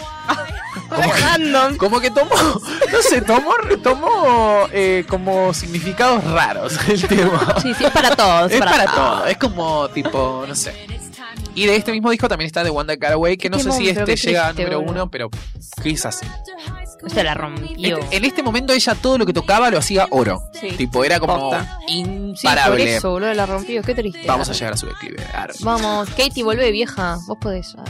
Speaker 1: Como que,
Speaker 4: Random.
Speaker 1: como que tomó, no sé, tomó, tomó eh, como significados raros el tema.
Speaker 3: Sí, sí, es para todos.
Speaker 1: Es para
Speaker 3: todos.
Speaker 1: todo, es como tipo, no sé. Y de este mismo disco también está The One That Got Away, que no sé
Speaker 3: Temón,
Speaker 1: si este llega a número uno, pero quizás sí.
Speaker 3: O sea, la rompió.
Speaker 1: En este momento ella todo lo que tocaba lo hacía oro.
Speaker 4: Sí.
Speaker 1: Tipo, era como
Speaker 4: Posta.
Speaker 3: Sí, por
Speaker 1: imparable.
Speaker 3: eso, boludo, la rompió. Qué triste.
Speaker 1: Vamos a llegar a su declive.
Speaker 3: Vamos, Katie, volvé vieja. Vos podés. Ah.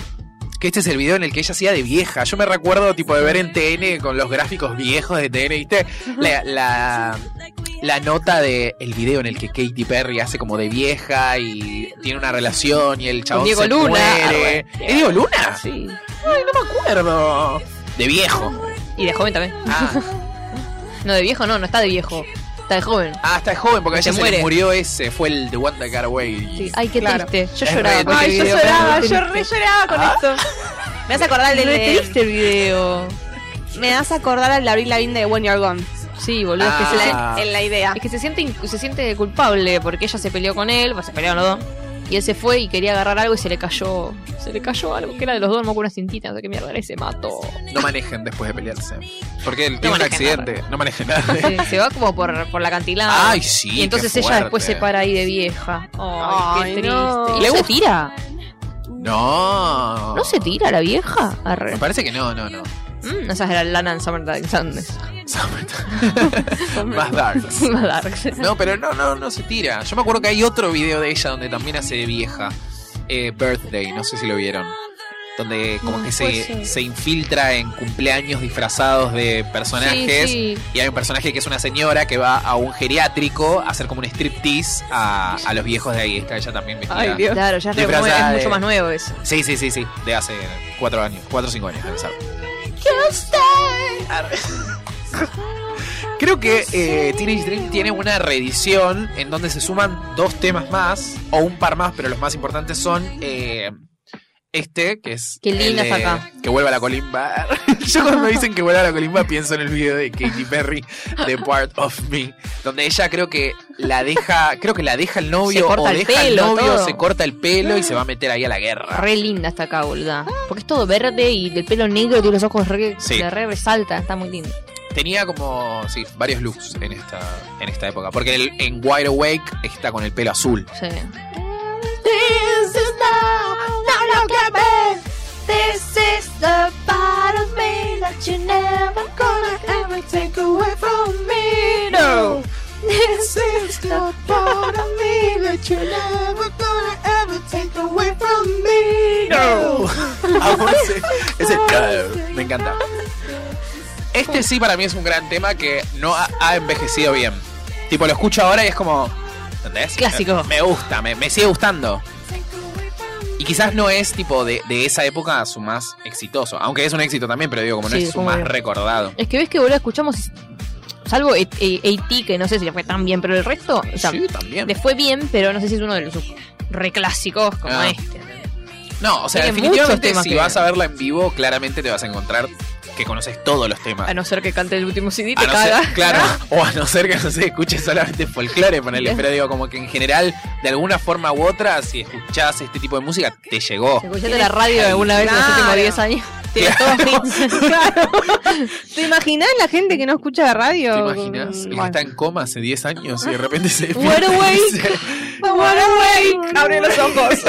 Speaker 1: Que este es el video en el que ella hacía de vieja. Yo me recuerdo tipo de ver en TN con los gráficos viejos de TN, ¿viste? La, la, la nota de el video en el que Katy Perry hace como de vieja y tiene una relación y el chabón
Speaker 3: Diego
Speaker 1: se
Speaker 3: Luna.
Speaker 1: muere.
Speaker 3: Ah,
Speaker 1: ¿Es Diego Luna?
Speaker 3: Sí.
Speaker 1: Ay, no me acuerdo. De viejo.
Speaker 3: Y de joven también.
Speaker 1: Ah, <laughs>
Speaker 3: No, de viejo no, no está de viejo. Está de joven.
Speaker 1: ah está joven porque a
Speaker 3: Se
Speaker 1: ella se le murió ese. Fue el One That Got Away.
Speaker 3: Sí. Ay, qué
Speaker 4: Claro.
Speaker 3: triste. Yo
Speaker 1: Es
Speaker 3: lloraba con
Speaker 4: Ay, yo
Speaker 3: video.
Speaker 4: lloraba, yo re lloraba con
Speaker 1: Ah.
Speaker 4: esto. Me hace acordar del de,
Speaker 3: triste el video.
Speaker 4: Me hace acordar al de Abril Lavigne de When You're Gone.
Speaker 3: Sí, boludo. Es, que se,
Speaker 1: Ah.
Speaker 4: En la idea.
Speaker 3: es que se siente, se siente culpable porque ella se peleó con él, pues se pelearon los dos. Y él se fue y quería agarrar algo y se le cayó. Se le cayó algo que era de los dos, no me acuerdo una cintita, no sé qué mierda era y se mató.
Speaker 1: No manejen después de pelearse. Porque él tiene un accidente. No manejen nada.
Speaker 3: Se, se va como por, por la acantilado.
Speaker 1: Ay, sí.
Speaker 3: y entonces
Speaker 1: qué
Speaker 3: ella después se para ahí de vieja. Ay,
Speaker 4: Ay,
Speaker 3: qué triste.
Speaker 4: no.
Speaker 3: ¿Y
Speaker 1: ¿Le
Speaker 3: se
Speaker 1: gusta?
Speaker 3: tira?
Speaker 1: No.
Speaker 3: ¿No se tira la vieja? Arre.
Speaker 1: Me parece que no, no, no.
Speaker 3: Mm, esa era Lana en Summertime Sadness.
Speaker 1: Más darks.
Speaker 3: Más darks.
Speaker 1: No, pero no, no, no se tira. Yo me acuerdo que hay otro video de ella donde también hace de vieja. Eh, Birthday, no sé si lo vieron. Donde como
Speaker 3: No,
Speaker 1: que se, se infiltra en cumpleaños disfrazados de personajes.
Speaker 3: Sí, sí.
Speaker 1: Y hay un personaje que es una señora que va a un geriátrico a hacer como un striptease a, a los viejos de ahí. Está ella también vestida.
Speaker 4: Ay, Dios.
Speaker 3: Claro, ya es, es
Speaker 1: de-
Speaker 3: mucho más nuevo eso.
Speaker 1: Sí, sí, sí, sí. De hace cuatro años, cuatro o cinco años, debe ser. Creo que eh, Teenage Dream tiene una reedición en donde se suman dos temas más, o un par más, pero los más importantes son eh, este, que es.
Speaker 3: Qué linda
Speaker 1: el
Speaker 3: acá.
Speaker 1: Que vuelva a la colimba. <laughs> Yo cuando me dicen que vuelva a la colimba pienso en el video de Katy Perry, The Part of Me, donde ella creo que la deja, creo que la deja el novio
Speaker 3: Se corta
Speaker 1: o
Speaker 3: el
Speaker 1: deja el
Speaker 3: pelo,
Speaker 1: novio,
Speaker 3: todo.
Speaker 1: se corta el pelo y se va a meter ahí a la guerra.
Speaker 3: Re linda está acá, boluda. Porque es todo verde y del pelo negro, tiene los ojos re,
Speaker 1: Sí.
Speaker 3: re resalta, está muy lindo.
Speaker 1: Tenía como, sí, varios looks en esta, en esta época. Porque el- en Wide Awake está con el pelo azul.
Speaker 3: Sí.
Speaker 2: The part of me that you're never gonna ever take away from me. No. This is the part of me that you're never gonna ever take away from me. No. <laughs>
Speaker 1: Ese no. Me encanta. Este sí para mí es un gran tema que no ha, ha envejecido bien. Tipo, lo escucho ahora y es como... ¿Entendés?
Speaker 3: Clásico.
Speaker 1: Me, me gusta, me, me sigue gustando. Y quizás no es tipo de, de esa época su más exitoso. Aunque es un éxito también, pero digo, como no
Speaker 3: Sí,
Speaker 1: es su más
Speaker 3: bien.
Speaker 1: recordado.
Speaker 3: Es que ves que boludo escuchamos, salvo A- A- AT, que no sé si le fue tan bien, pero el resto, o sea,
Speaker 1: sí, también.
Speaker 3: le fue bien, pero no sé si es uno de los reclásicos como
Speaker 1: Ah.
Speaker 3: este.
Speaker 1: No, o sea,
Speaker 3: Tiene
Speaker 1: definitivamente si
Speaker 3: que-
Speaker 1: vas a verla en vivo, claramente te vas a encontrar que conoces todos los temas.
Speaker 3: A no ser que cante el último CD,
Speaker 1: A
Speaker 3: te
Speaker 1: no
Speaker 3: caga.
Speaker 1: ser, claro, <laughs> o a no ser que no sé, escuches solamente folclore, ponele, pero digo, como que en general, de alguna forma u otra, si escuchás este tipo de música, te llegó.
Speaker 3: ¿Escuchaste la radio alguna vez en los
Speaker 4: Claro.
Speaker 3: últimos 10 años? <laughs> <laughs>
Speaker 4: Claro. ¿Te imaginas la gente que no escucha la radio?
Speaker 1: ¿Te imaginas? El que
Speaker 4: Bueno.
Speaker 1: está en coma hace 10 años y de repente se y
Speaker 3: awake.
Speaker 4: awake. Abre los ojos.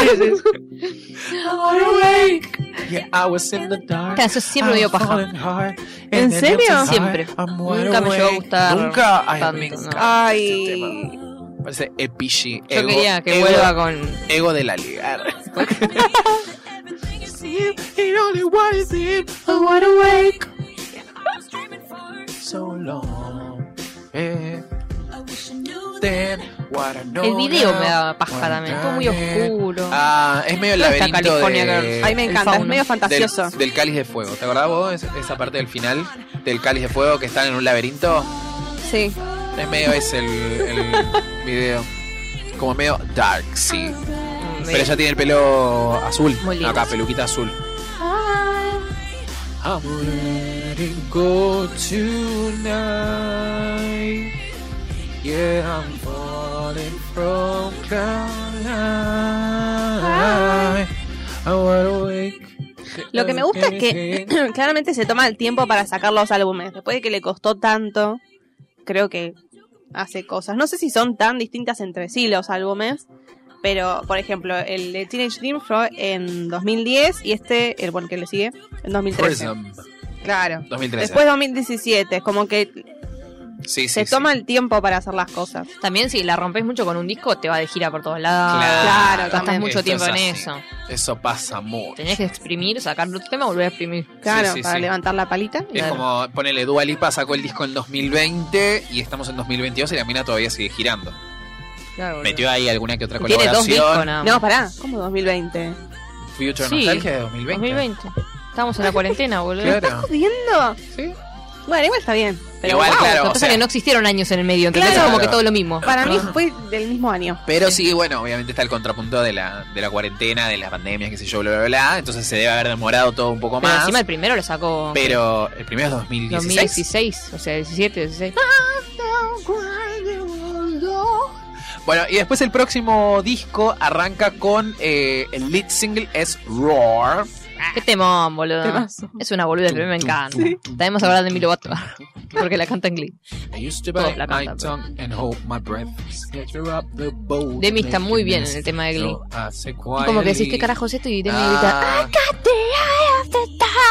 Speaker 1: "Yeah, I was in the dark,
Speaker 3: Claro, eso siempre me dio paja.
Speaker 4: ¿En serio?
Speaker 3: Siempre. Nunca me llegó a
Speaker 1: awake".
Speaker 3: gustar
Speaker 1: Nunca. Ay,
Speaker 3: tanto, no.
Speaker 4: Ay.
Speaker 1: Parece epishi.
Speaker 3: Yo
Speaker 1: ego-
Speaker 3: quería que
Speaker 1: ego-
Speaker 3: vuelva con.
Speaker 1: Ego de la liga.
Speaker 2: Awake. <laughs>
Speaker 1: so long.
Speaker 3: El video me daba paja también, todo muy oscuro.
Speaker 1: Ah, es medio el
Speaker 3: ¿Dónde está
Speaker 1: laberinto
Speaker 3: California
Speaker 1: de?
Speaker 4: Ay, me encanta. Es medio fantasioso.
Speaker 1: del cáliz de fuego. ¿Te acordás vos? Es- esa parte del final del cáliz de fuego que están en un laberinto.
Speaker 4: Sí.
Speaker 1: Es medio ese el, el <laughs> video. Como medio dark, sí. Pero ella tiene el pelo azul.
Speaker 3: Muy lindo.
Speaker 1: Acá, peluquita azul. I'm letting go tonight. Yeah, I'm falling from cloud nine. I wanna wake
Speaker 4: Lo que me gusta es que <clears throat> claramente se toma el tiempo para sacar los álbumes. Después de que le costó tanto, creo que hace cosas. No sé si son tan distintas entre sí los álbumes, pero por ejemplo, el de Teenage Dream fue en 2010 y este, el bueno, que le sigue, en 2013.
Speaker 1: Prism.
Speaker 4: Claro.
Speaker 1: 2013.
Speaker 4: Después 2017, es como que
Speaker 1: sí, sí,
Speaker 4: se
Speaker 1: sí.
Speaker 4: toma el tiempo para hacer las cosas.
Speaker 3: También si la rompes mucho con un disco, te va de gira por todos lados.
Speaker 4: Claro,
Speaker 3: Gastas
Speaker 4: también.
Speaker 3: mucho tiempo
Speaker 1: es
Speaker 3: en eso.
Speaker 1: Eso pasa mucho.
Speaker 3: Tenés que exprimir, sacar otro tema, volver a exprimir.
Speaker 4: Claro,
Speaker 1: sí,
Speaker 4: para
Speaker 1: sí.
Speaker 4: levantar la palita.
Speaker 1: Es como, ponele, Dua Lipa sacó el disco en 2020 y estamos en 2022 y la mina todavía sigue girando.
Speaker 3: Claro,
Speaker 1: Metió ahí alguna que otra
Speaker 3: Tiene dos
Speaker 1: colaboración.
Speaker 3: discos nada más.
Speaker 4: No, pará, ¿cómo 2020?
Speaker 1: Future
Speaker 3: Sí,
Speaker 1: Nostalgia de 2020.
Speaker 3: 2020. Estamos en la cuarentena, boludo.
Speaker 1: Claro.
Speaker 4: ¿Viendo?
Speaker 1: Sí.
Speaker 4: Bueno, igual está bien. Pero
Speaker 1: Igual,
Speaker 4: wow,
Speaker 1: claro.
Speaker 3: Lo que
Speaker 1: o
Speaker 3: pasa
Speaker 1: sea-
Speaker 3: es que no existieron años en el medio, entonces
Speaker 4: Claro.
Speaker 3: es como que todo lo mismo.
Speaker 4: Para mí fue del mismo año.
Speaker 1: Pero sí, bueno, obviamente está el contrapunto de la, de la cuarentena, de las pandemias, qué sé yo, bla, bla, bla. Entonces se debe haber demorado todo un poco
Speaker 3: Pero
Speaker 1: más.
Speaker 3: encima el primero lo sacó
Speaker 1: Pero el primero es 2016.
Speaker 3: 2016, o sea, 17, 16.
Speaker 1: Bueno, y después el próximo disco arranca con eh, el lead single es Roar. <laughs>
Speaker 3: Qué temón, boludo.
Speaker 4: Temazo.
Speaker 3: Es una boludez, pero a mí me encanta. También vamos a hablar de Milo Vato, porque la canta en Glee. Todos la cantan, Demi está muy bien en el tema de Glee.
Speaker 1: Say
Speaker 3: Como que decís, ¿qué carajo es esto? Y Demi grita,
Speaker 1: ah,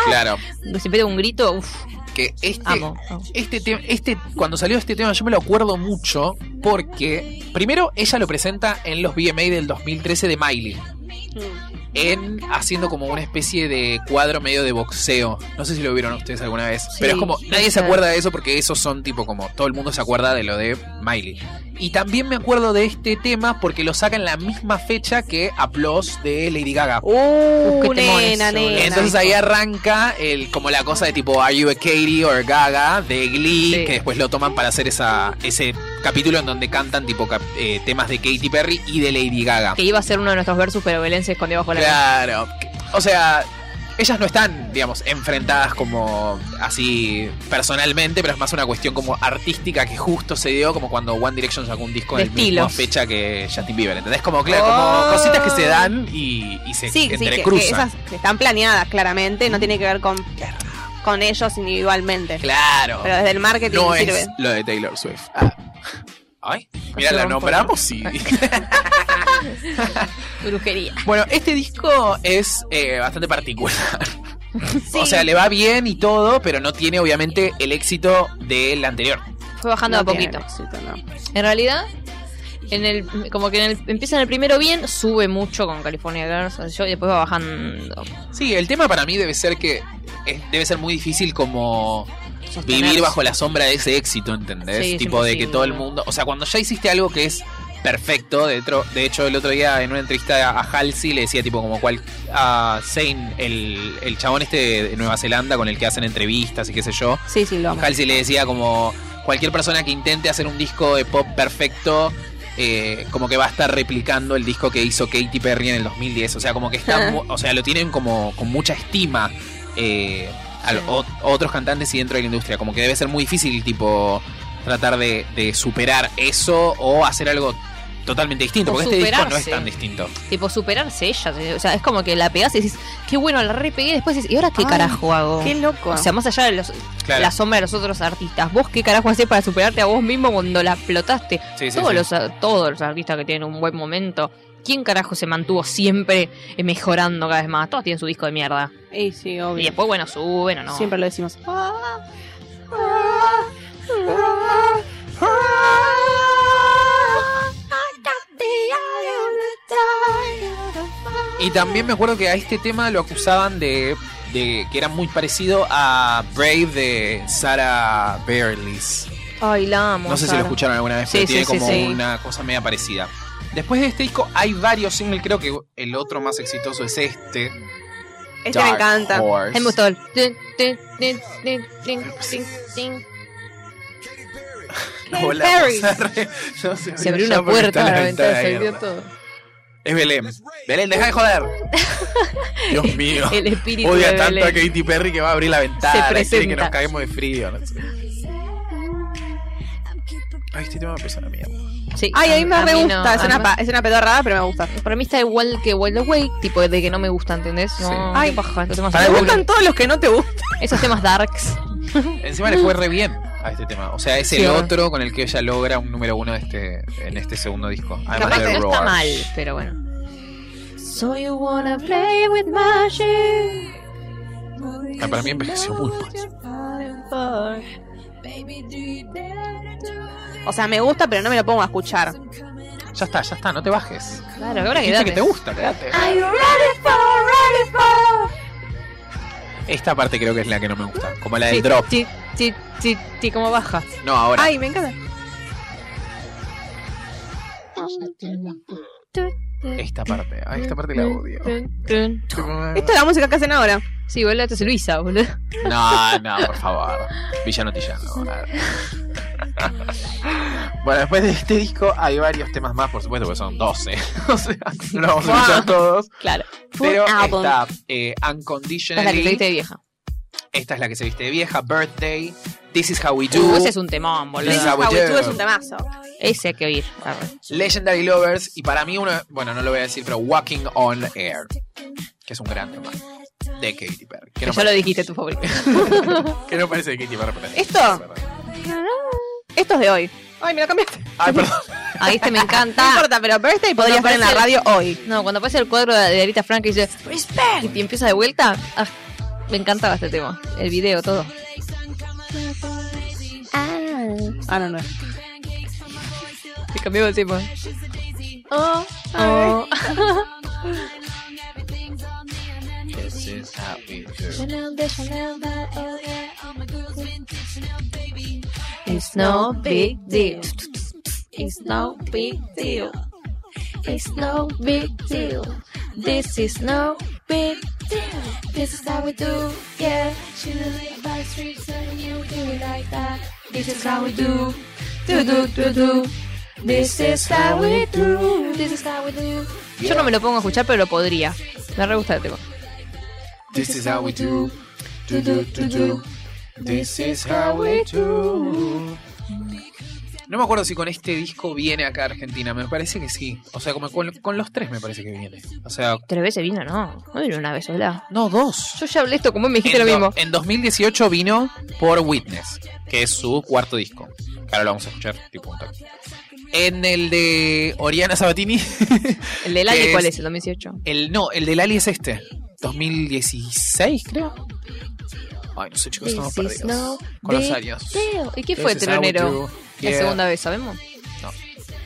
Speaker 1: Claro,
Speaker 3: si pega un grito, uff,
Speaker 1: que este,
Speaker 3: amo. amo.
Speaker 1: este tema, este, cuando salió este tema yo me lo acuerdo mucho porque primero ella lo presenta en los VMA del 2013 de Miley. En haciendo como una especie de cuadro medio de boxeo. No sé si lo vieron ustedes alguna vez. pero es como, nadie se acuerda de eso porque esos son tipo como, todo el mundo se acuerda de lo de Miley. Y también me acuerdo de este tema porque lo saca en la misma fecha que Applause de Lady Gaga.
Speaker 4: Uh,
Speaker 3: qué temón
Speaker 4: nena.
Speaker 1: Entonces ahí arranca el, como la cosa de tipo Are You a Katie or Gaga de Glee,
Speaker 3: Sí.
Speaker 1: que después lo toman para hacer esa, ese capítulo en donde cantan tipo eh, temas de Katy Perry y de Lady Gaga.
Speaker 3: Que iba a ser uno de nuestros versos, pero Belén se escondió bajo la
Speaker 1: Claro. O sea, ellas no están, digamos, enfrentadas como así personalmente, pero es más una cuestión como artística que justo se dio como cuando One Direction sacó un disco
Speaker 3: De
Speaker 1: en la misma fecha que Justin Bieber. ¿Entendés? Como, claro,
Speaker 4: Oh.
Speaker 1: como cositas que se dan y, y se
Speaker 4: Sí, sí, que, que
Speaker 1: entrecruzan.
Speaker 4: esas que están planeadas claramente, no tiene que ver con, con ellos individualmente.
Speaker 1: Claro.
Speaker 4: Pero desde el marketing
Speaker 1: no
Speaker 4: sirve.
Speaker 1: es lo de Taylor Swift. Ah. Ay, mira, la nombramos y... <laughs>
Speaker 3: brujería.
Speaker 1: bueno, este disco es eh, bastante particular. <laughs> O sea, le va bien y todo, pero no tiene obviamente el éxito del anterior.
Speaker 3: Fue bajando
Speaker 4: No
Speaker 3: a poquito.
Speaker 4: éxito, no.
Speaker 3: En realidad, en el, como que en el, empieza en el primero bien, sube mucho con California Girls, yo, y después va bajando.
Speaker 1: Sí, el tema para mí debe ser que es- debe ser muy difícil como
Speaker 3: sostenerse.
Speaker 1: vivir bajo la sombra de ese éxito, ¿entendés?
Speaker 3: Sí,
Speaker 1: tipo de que todo el mundo, o sea, cuando ya hiciste algo que es perfecto, de hecho, de hecho el otro día en una entrevista a Halsey le decía tipo como cual a Zane, el, el chabón este de Nueva Zelanda con el que hacen entrevistas y qué sé yo,
Speaker 4: Sí, sí, lo amo.
Speaker 1: Halsey le decía como cualquier persona que intente hacer un disco de pop perfecto eh, como que va a estar replicando el disco que hizo Katy Perry en el 2010 o sea como que está <laughs> o sea lo tienen como con mucha estima eh, otros cantantes y dentro de la industria. Como que debe ser muy difícil tipo tratar de, de superar eso o hacer algo totalmente distinto
Speaker 3: O
Speaker 1: porque este disco no es tan distinto
Speaker 3: Tipo, superarse ella. O sea, es como que la pegás y decís, qué bueno, la re pegué. Después dices, ¿y ahora qué
Speaker 4: Ay,
Speaker 3: carajo hago?
Speaker 4: Qué loco.
Speaker 3: O sea, más allá de los,
Speaker 1: Claro.
Speaker 3: la sombra de los otros artistas, ¿vos qué carajo haces para superarte a vos mismo cuando la explotaste?
Speaker 1: Sí, sí,
Speaker 3: todos,
Speaker 1: sí.
Speaker 3: Los, todos los artistas que tienen un buen momento, ¿quién carajo se mantuvo siempre eh, mejorando cada vez más? Todos tienen su disco de mierda.
Speaker 4: Y sí,
Speaker 3: Y
Speaker 4: obvio.
Speaker 3: después, bueno, suben o no.
Speaker 4: Siempre lo decimos.
Speaker 1: Y también me acuerdo que a este tema lo acusaban de, de que era muy parecido a Brave de Sarah Bareilles.
Speaker 3: Ay, la amo.
Speaker 1: No sé si lo escucharon alguna vez,
Speaker 3: Sí,
Speaker 1: pero
Speaker 3: sí,
Speaker 1: tiene
Speaker 3: sí,
Speaker 1: como una cosa media parecida. Después de este disco hay varios singles, creo que el otro más exitoso es este.
Speaker 4: Este me
Speaker 1: Dark
Speaker 4: encanta.
Speaker 1: Horse.
Speaker 3: Me gustó el...
Speaker 4: Paris.
Speaker 1: No se
Speaker 3: abrió una puerta la ventana, se abrió todo.
Speaker 1: Es Belén. Belén, deja de joder. <laughs> Dios mío.
Speaker 3: El espíritu
Speaker 1: Odia
Speaker 3: de
Speaker 1: tanto a. Katy Perry que va a abrir la ventana.
Speaker 3: Se
Speaker 1: quiere que
Speaker 3: presenta.
Speaker 1: nos caguemos de frío. No sé. Ay, este tema me pesa la mierda.
Speaker 3: Sí,
Speaker 4: Ay, a mí me re
Speaker 3: mí
Speaker 4: gusta.
Speaker 3: no,
Speaker 4: es, una es una pedorrada, pero me gusta.
Speaker 3: Para mí está igual que Wild Away, tipo de que no me gusta, ¿entendés? No,
Speaker 1: Sí.
Speaker 4: Ay,
Speaker 3: paja,
Speaker 4: Me gustan todos los que no te gustan.
Speaker 3: Esos temas darks.
Speaker 1: Encima le fue re bien a este tema. O sea, es
Speaker 3: Sí,
Speaker 1: el
Speaker 3: ahora.
Speaker 1: otro con el que ella logra un número uno de este, en este segundo disco. Además
Speaker 3: Capaz
Speaker 1: de
Speaker 3: que no está mal, pero bueno.
Speaker 2: So you wanna play with magic?
Speaker 1: Ah, para mí envejeció muy mal.
Speaker 4: O sea, me gusta, pero no me lo pongo a escuchar.
Speaker 1: Ya está, ya está, no te bajes.
Speaker 3: Claro, ahora
Speaker 1: Dijiste que te gusta, quédate.
Speaker 2: Are you ready for, ready for?
Speaker 1: Esta parte creo que es la que no me gusta. Como la del
Speaker 3: Sí,
Speaker 1: drop.
Speaker 3: sí, sí, sí, sí, como baja.
Speaker 1: No, ahora.
Speaker 4: Ay, me encanta.
Speaker 1: Esta parte. Ay, esta parte la odio.
Speaker 4: Esta es la música que hacen ahora.
Speaker 3: Sí, boludo, esto es Luisa, boludo.
Speaker 1: No, no, por favor. Villano Tillano. <laughs> Bueno, después de este disco hay varios temas más, por supuesto, porque son 12. <laughs> o sea, no los vamos a escuchar todos.
Speaker 3: Claro.
Speaker 1: Pero
Speaker 4: album.
Speaker 1: está eh,
Speaker 3: Esta es la que
Speaker 1: Unconditionally.
Speaker 3: viste de vieja.
Speaker 1: Esta es la que se viste de vieja. Birthday. This is how we do.
Speaker 3: Uh, ese es un temón, boludo.
Speaker 1: This is how we do.
Speaker 4: es un temazo.
Speaker 3: Ese hay que oír.
Speaker 1: Legendary Lovers. Y para mí uno, bueno, no lo voy a decir, pero Walking on Air. Que es un gran tema. De Katy Perry. Que
Speaker 3: Que
Speaker 1: no,
Speaker 3: ya lo dijiste tu favorito. <laughs>
Speaker 1: que no parece de Katy Perry. pero-
Speaker 4: ¿Esto? Esto es de hoy. Ay, me lo cambiaste.
Speaker 1: Ay, perdón. <laughs>
Speaker 3: Ahí este me
Speaker 4: No
Speaker 3: encanta.
Speaker 4: importa, pero Birthday podría estar en la radio hoy.
Speaker 3: No, cuando aparece el cuadro de Arita Frank y dice Respect y empieza de vuelta, ah, me encantaba este tema. El video, todo.
Speaker 4: Ah, no, no.
Speaker 3: Y cambió el tema.
Speaker 2: Oh,
Speaker 3: Oh. <laughs>
Speaker 1: This is how we do.
Speaker 3: It's no big deal.
Speaker 2: It's no big deal. It's no big deal. This is no big deal. This is how we do, yeah. She live by the streets and you do it like that. This is how we do, do do do do. This is how we do. This is how we do.
Speaker 3: Yo no me lo pongo a escuchar, pero lo podría. Me re gusta el tema.
Speaker 1: This is how we do. Do, do, do, do. This is how we do. No me acuerdo si con este disco viene acá a Argentina. Me parece que sí. O sea, como con, con los tres me parece que viene. O sea,
Speaker 3: ¿Tres veces vino? No. No vino una vez sola.
Speaker 1: no, dos.
Speaker 3: Yo ya hablé esto, como me dijiste
Speaker 1: en,
Speaker 3: lo
Speaker 1: do-
Speaker 3: mismo.
Speaker 1: en 2018 vino por Witness, que es su cuarto disco. Ahora lo vamos a escuchar tipo un toque. En el de Oriana Sabatini. <laughs>
Speaker 3: ¿El de Lali
Speaker 1: que
Speaker 3: cuál es? ¿El 2018?
Speaker 1: El, no, el de Lali es este. 2016, creo. Ay, no sé, chicos, estamos perdidos.
Speaker 3: no
Speaker 1: Con los años.
Speaker 3: ¿Y qué fue Telonero? La segunda vez, ¿sabemos?
Speaker 1: No.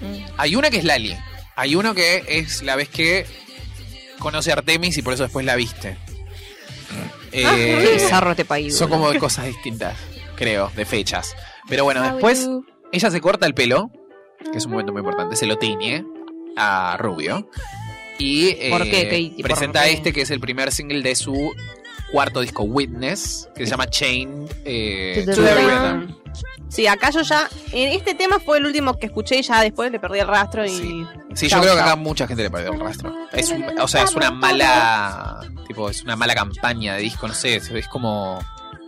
Speaker 3: Mm.
Speaker 1: Hay una que es Lali. Hay uno que es la vez que conoce a Artemis y por eso después la viste. Eh,
Speaker 3: Qué bizarro este país.
Speaker 1: son como de cosas distintas, creo, de fechas. Pero bueno, después ella se corta el pelo, que es un momento muy importante, se lo tiñe a rubio. Y eh,
Speaker 3: ¿Por qué, Katy? ¿Por
Speaker 1: presenta
Speaker 3: qué?
Speaker 1: este que es el primer single de su cuarto disco Witness, que se llama Chain eh,
Speaker 3: To the Rhythm.
Speaker 4: Sí, acá yo ya. En este tema fue el último que escuché y ya después le perdí el rastro y.
Speaker 1: Sí. Sí,
Speaker 4: Chau,
Speaker 1: yo creo que acá mucha gente le perdió el rastro. Es un- o sea, es una mala. Tipo, es una mala campaña de disco, no sé. Es como.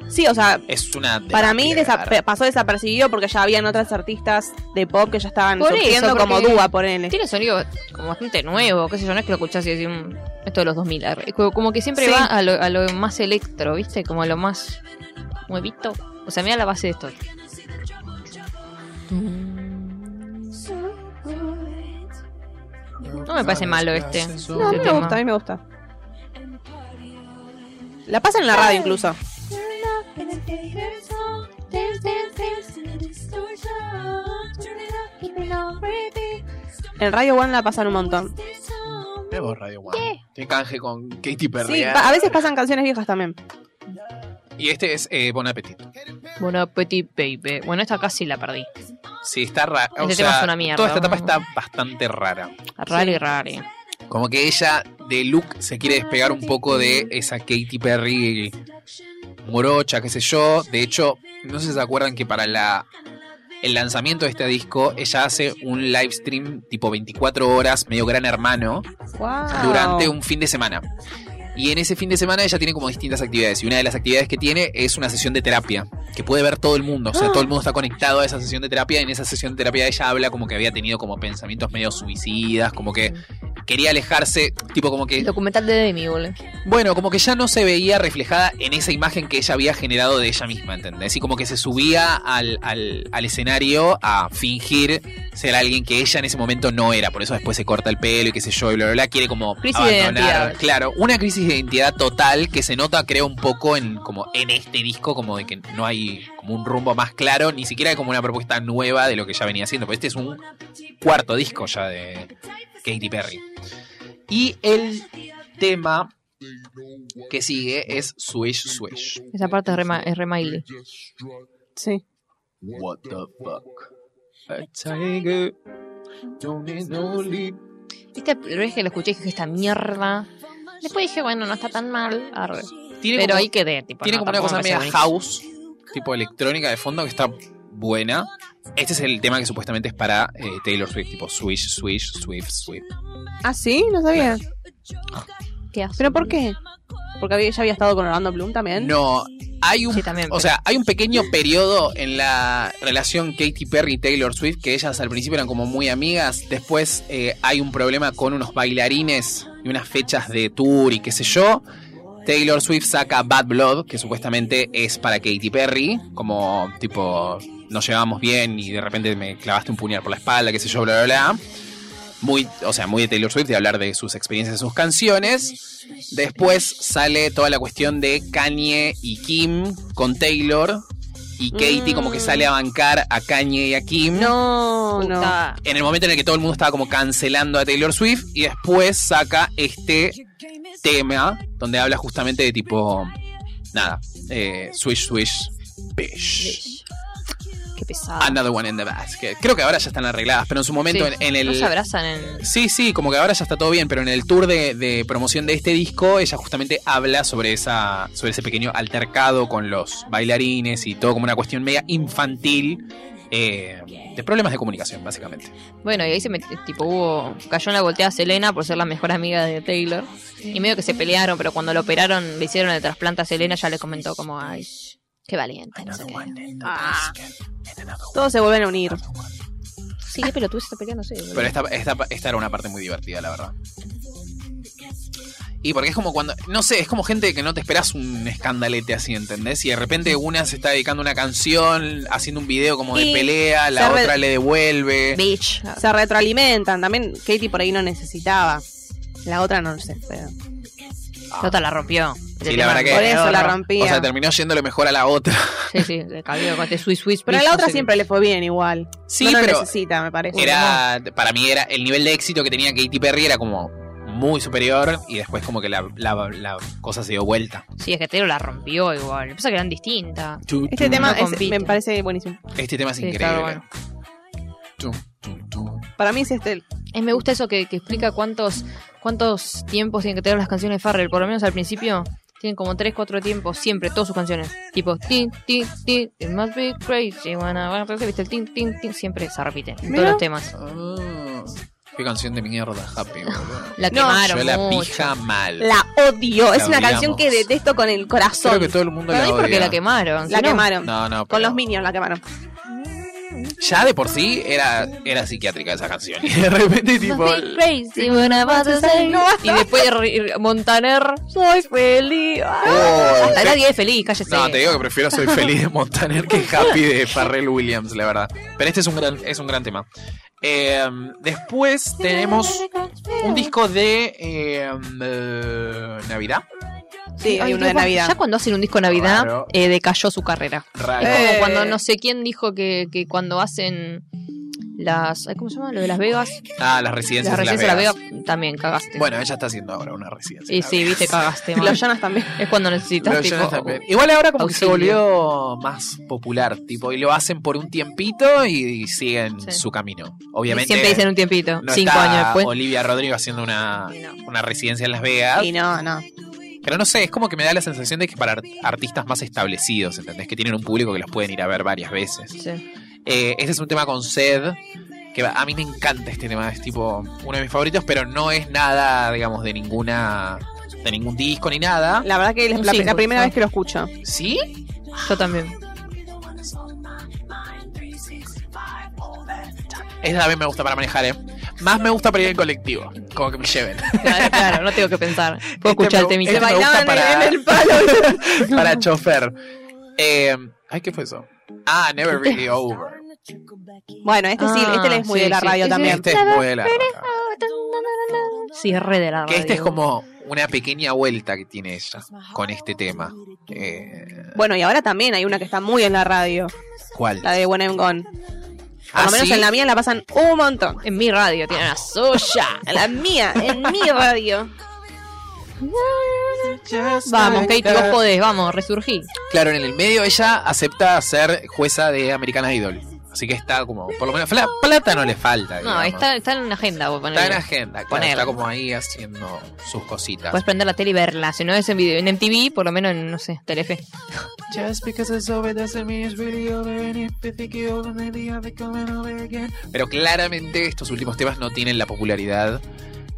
Speaker 4: Sí, o sea,
Speaker 1: Es una.
Speaker 4: para mí desa- pasó desapercibido porque ya habían otras artistas de pop que ya estaban
Speaker 3: Por eso,
Speaker 4: como Dúa, por él.
Speaker 3: Tiene sonido como bastante nuevo, qué sé yo, no es que lo escuchás y decís, "Mm, esto de los 2000. arre". Como- Como que siempre
Speaker 4: Sí.
Speaker 3: va a lo, a lo más electro, ¿viste? Como a lo más nuevito. O sea, mira la base de esto. No me parece malo este.
Speaker 4: No, a
Speaker 3: este
Speaker 4: mí me
Speaker 3: tema.
Speaker 4: gusta, a mí me gusta. La pasan en la radio incluso. En Radio One la pasan un montón.
Speaker 1: Mirá vos, Radio One. Tiene canje con Katy Perry.
Speaker 4: Sí,
Speaker 1: ¿eh?
Speaker 4: a veces pasan canciones viejas también.
Speaker 1: Y este es eh, Bon Appetit.
Speaker 3: Bon appetit, baby. Bueno, esta casi la perdí.
Speaker 1: Sí, está rara. O
Speaker 3: Este tema
Speaker 1: sea,
Speaker 3: es una mierda.
Speaker 1: Toda esta etapa está bastante rara.
Speaker 3: Rari, rari.
Speaker 1: Como que ella, de look, se quiere despegar un poco de esa Katy Perry morocha, qué sé yo. De hecho, no sé si se acuerdan que para la el lanzamiento de este disco, ella hace un live stream tipo 24 horas, medio gran hermano,
Speaker 4: Wow.
Speaker 1: durante un fin de semana. Y en ese fin de semana ella tiene como distintas actividades. Y una de las actividades que tiene es una sesión de terapia, que puede ver todo el mundo. O sea, todo el mundo está conectado a esa sesión de terapia. Y en esa sesión de terapia ella habla como que había tenido como pensamientos medio suicidas, como que quería alejarse, tipo como que
Speaker 3: El documental de Demi, boludo.
Speaker 1: bueno, como que ya no se veía reflejada en esa imagen que ella había generado de ella misma, ¿entendés? Y como que se subía al, al- al escenario a fingir ser alguien que ella en ese momento no era. Por eso después se corta el pelo y qué sé yo, y bla, bla, bla. Quiere como
Speaker 3: Crisis de
Speaker 1: abandonar.
Speaker 3: identidad.
Speaker 1: Claro, una crisis de identidad total que se nota, creo, un poco en, como en este disco, como de que no hay como un rumbo más claro, ni siquiera hay como una propuesta nueva de lo que ya venía haciendo. Porque este es un cuarto disco ya de Katy Perry. Y el tema que sigue es Swish Swish.
Speaker 3: Esa parte es re, es re Miley.
Speaker 4: Sí.
Speaker 1: What the fuck? A tiger don't need no lead.
Speaker 3: Viste, la vez que lo escuché dije esta mierda. Después dije, bueno, no está tan mal. arre.
Speaker 1: Tiene
Speaker 3: Pero
Speaker 1: como,
Speaker 3: ahí quedé, tipo.
Speaker 1: tiene
Speaker 3: no,
Speaker 1: como una cosa
Speaker 3: me
Speaker 1: media house, tipo electrónica de fondo que está buena. Este es el tema que supuestamente es para eh, Taylor Swift, tipo Swish, Swish, Swift, Swift.
Speaker 4: ¿Ah, sí? No sabía.
Speaker 3: ¿Qué hace?
Speaker 4: ¿Pero por qué? Porque había, ya había estado con Orlando Bloom también.
Speaker 1: No, hay un
Speaker 3: Sí, también.
Speaker 1: O sea, hay un pequeño periodo en la relación Katy Perry y Taylor Swift que ellas al principio eran como muy amigas. Después eh, hay un problema con unos bailarines y unas fechas de tour y qué sé yo. Taylor Swift saca Bad Blood, que supuestamente es para Katy Perry, como tipo nos llevamos bien y de repente me clavaste un puñal por la espalda, qué sé yo, bla, bla, bla. Muy, o sea, muy de Taylor Swift de hablar de sus experiencias, de sus canciones. Después sale toda la cuestión de Kanye y Kim con Taylor. Y Katy como que sale a bancar a Kanye y a Kim.
Speaker 4: No, no.
Speaker 1: En el momento en el que todo el mundo estaba como cancelando a Taylor Swift. Y después saca este tema donde habla justamente de tipo... Nada. eh, swish, swish, bish.
Speaker 3: Qué pesado.
Speaker 1: Another one in the basket. Creo que ahora ya están arregladas, pero en su momento
Speaker 3: Sí.
Speaker 1: en, en
Speaker 3: No
Speaker 1: el...
Speaker 3: se abrazan en.
Speaker 1: Sí, sí, como que ahora ya está todo bien, pero en el tour de, de promoción de este disco, ella justamente habla sobre esa, sobre ese pequeño altercado con los bailarines y todo como una cuestión media infantil eh, de problemas de comunicación, básicamente.
Speaker 3: Bueno, y ahí se metió, tipo, hubo. Cayó en la volteada Selena por ser la mejor amiga de Taylor. Y medio que se pelearon, pero cuando lo operaron, le hicieron el trasplante a Selena, ya le comentó como, ay, qué valiente. No sé qué.
Speaker 4: Ah. Todos se vuelven a unir.
Speaker 3: Sí, qué pelotudo se está peleando, sí.
Speaker 1: Pero esta, esta, esta era una parte muy divertida, la verdad. Y porque es como cuando, no sé, es como gente que no te esperas un escandalete así, ¿entendés? Y de repente una se está dedicando a una canción, haciendo un video como de
Speaker 4: Y
Speaker 1: pelea, la otra le devuelve.
Speaker 3: Bitch.
Speaker 4: Se retroalimentan. También Katie por ahí no necesitaba. La otra no lo sé, pero...
Speaker 3: La otra la rompió.
Speaker 1: Sí, la verdad que-
Speaker 4: Por eso la rompía.
Speaker 1: O sea, terminó yéndole mejor a la otra.
Speaker 3: Sí, sí, le cambió con este Swiss Swiss.
Speaker 4: pero a la otra siempre le fue bien igual.
Speaker 1: Sí,
Speaker 4: no lo
Speaker 1: pero
Speaker 4: necesita, me parece.
Speaker 1: era, para mí era el nivel de éxito que tenía Katy Perry era como muy superior y después como que la, la- la cosa se dio vuelta.
Speaker 3: Sí, es que Taylor la rompió igual. Lo que pasa que eran distintas.
Speaker 4: Este tema
Speaker 3: no
Speaker 4: es-
Speaker 3: compite.
Speaker 4: me parece buenísimo.
Speaker 1: Este tema es
Speaker 3: Sí,
Speaker 1: increíble.
Speaker 3: bueno.
Speaker 4: Para mí es este.
Speaker 3: Es, me gusta eso que, que explica cuántos cuántos tiempos tienen que tener las canciones de Farrell. Por lo menos al principio tienen como 3, 4 tiempos, siempre, todas sus canciones. Tipo, tin, tin, tin, it must be crazy. Wanna, wanna, ¿viste? El tin, tin, tin, siempre se repite en todos los temas.
Speaker 1: Ah, qué canción de mierda, Happy, boludo.
Speaker 3: La
Speaker 4: No,
Speaker 3: quemaron
Speaker 1: Yo la
Speaker 3: mucho.
Speaker 1: pija mal.
Speaker 4: La odio. Es
Speaker 1: La
Speaker 4: una
Speaker 1: odiamos.
Speaker 4: canción que detesto con el corazón.
Speaker 1: Creo que todo el mundo
Speaker 3: Para
Speaker 1: la
Speaker 3: mí porque
Speaker 1: odia.
Speaker 3: la quemaron.
Speaker 4: La
Speaker 3: si no-
Speaker 4: quemaron.
Speaker 1: No, no,
Speaker 4: Con
Speaker 1: pero
Speaker 4: los Minions la quemaron.
Speaker 1: Ya de por sí era, era psiquiátrica esa canción. Y de repente, tipo.
Speaker 3: Crazy when I y después Montaner, soy feliz.
Speaker 1: Oh,
Speaker 3: Hasta
Speaker 1: te-
Speaker 3: nadie es feliz, cállese.
Speaker 1: No, te digo que prefiero Soy Feliz de Montaner que Happy de Pharrell Williams, la verdad. Pero este es un gran, es un gran tema. Eh, después tenemos un disco de eh, eh, Navidad.
Speaker 4: Sí, hay
Speaker 3: Ay,
Speaker 4: uno de Navidad.
Speaker 3: Ya cuando hacen un disco de Navidad,
Speaker 1: Raro.
Speaker 3: eh, decayó su carrera.
Speaker 1: Raro.
Speaker 3: Es como
Speaker 4: Eh.
Speaker 3: cuando no sé quién dijo que, que cuando hacen las. ay, ¿Cómo se llama? Lo de Las Vegas.
Speaker 1: Ah, las residencias
Speaker 3: Las
Speaker 1: de Las
Speaker 3: residencias de Las
Speaker 1: Vegas.
Speaker 3: Vegas también cagaste.
Speaker 1: Bueno, ella está haciendo ahora una residencia.
Speaker 3: y sí,
Speaker 1: Vegas.
Speaker 3: viste, cagaste. <laughs>
Speaker 4: Los Jonas también.
Speaker 3: Es cuando necesitas.
Speaker 1: Los
Speaker 3: tipo,
Speaker 1: Jonas también. Igual ahora como que se
Speaker 3: auxilio.
Speaker 1: volvió más popular, tipo, y lo hacen por un tiempito y, y siguen
Speaker 3: Sí.
Speaker 1: su camino. Obviamente.
Speaker 3: Siempre dicen un tiempito.
Speaker 1: no
Speaker 3: cinco
Speaker 1: está
Speaker 3: años después.
Speaker 1: Olivia Rodrigo haciendo una,
Speaker 3: No.
Speaker 1: una residencia en Las Vegas.
Speaker 4: Y no, no.
Speaker 1: Pero no sé, es como que me da la sensación de que para art- artistas más establecidos, ¿entendés? Que tienen un público que los pueden ir a ver varias veces.
Speaker 3: Sí.
Speaker 1: Eh, este es un tema con Sed, que va- a mí me encanta este tema, es tipo uno de mis favoritos, pero no es nada, digamos, de ninguna de ningún disco ni nada.
Speaker 4: La verdad que es la, primera vez que lo escucho.
Speaker 1: ¿Sí?
Speaker 3: Yo también.
Speaker 1: Esa también me gusta para manejar, ¿eh? Más me gusta para ir en colectivo, como que me lleven.
Speaker 3: Claro, claro, no tengo que pensar. <laughs> Puedo escuchar el
Speaker 1: me-
Speaker 3: temita.
Speaker 1: este
Speaker 4: Bailaban
Speaker 1: gusta para,
Speaker 4: en el palo. <laughs>
Speaker 1: para chofer. Eh, ay, ¿qué fue eso? Ah, Never Really Over.
Speaker 4: Bueno, este sí,
Speaker 3: Ah,
Speaker 4: este le es muy
Speaker 3: sí,
Speaker 4: de la
Speaker 3: sí,
Speaker 4: radio
Speaker 3: sí,
Speaker 4: también.
Speaker 1: Este es muy de la roca.
Speaker 3: Sí, es re de la
Speaker 1: Que este es
Speaker 3: radio.
Speaker 1: como una pequeña vuelta que tiene ella con este tema. Eh,
Speaker 4: Bueno, y ahora también hay una que está muy en la radio,
Speaker 1: ¿Cuál?
Speaker 4: la de When I'm Gone. Por
Speaker 1: Ah,
Speaker 4: lo menos
Speaker 1: ¿sí?
Speaker 4: en la mía la pasan un montón.
Speaker 3: En mi radio tiene una suya. <laughs>
Speaker 4: En la mía, en mi radio.
Speaker 3: Vamos, Katie, vos podés, vamos, resurgí.
Speaker 1: Claro, en el medio ella acepta ser jueza de American Idol. Así que está como, por lo menos, plata no le falta.
Speaker 3: No,
Speaker 1: digamos.
Speaker 3: está, está en la agenda.
Speaker 1: Está en agenda, claro, está como ahí haciendo sus cositas.
Speaker 3: Puedes prender la tele y verla. Si no es en, video, en MTV, por lo menos en, no sé, Telefe.
Speaker 1: Pero claramente estos últimos temas no tienen la popularidad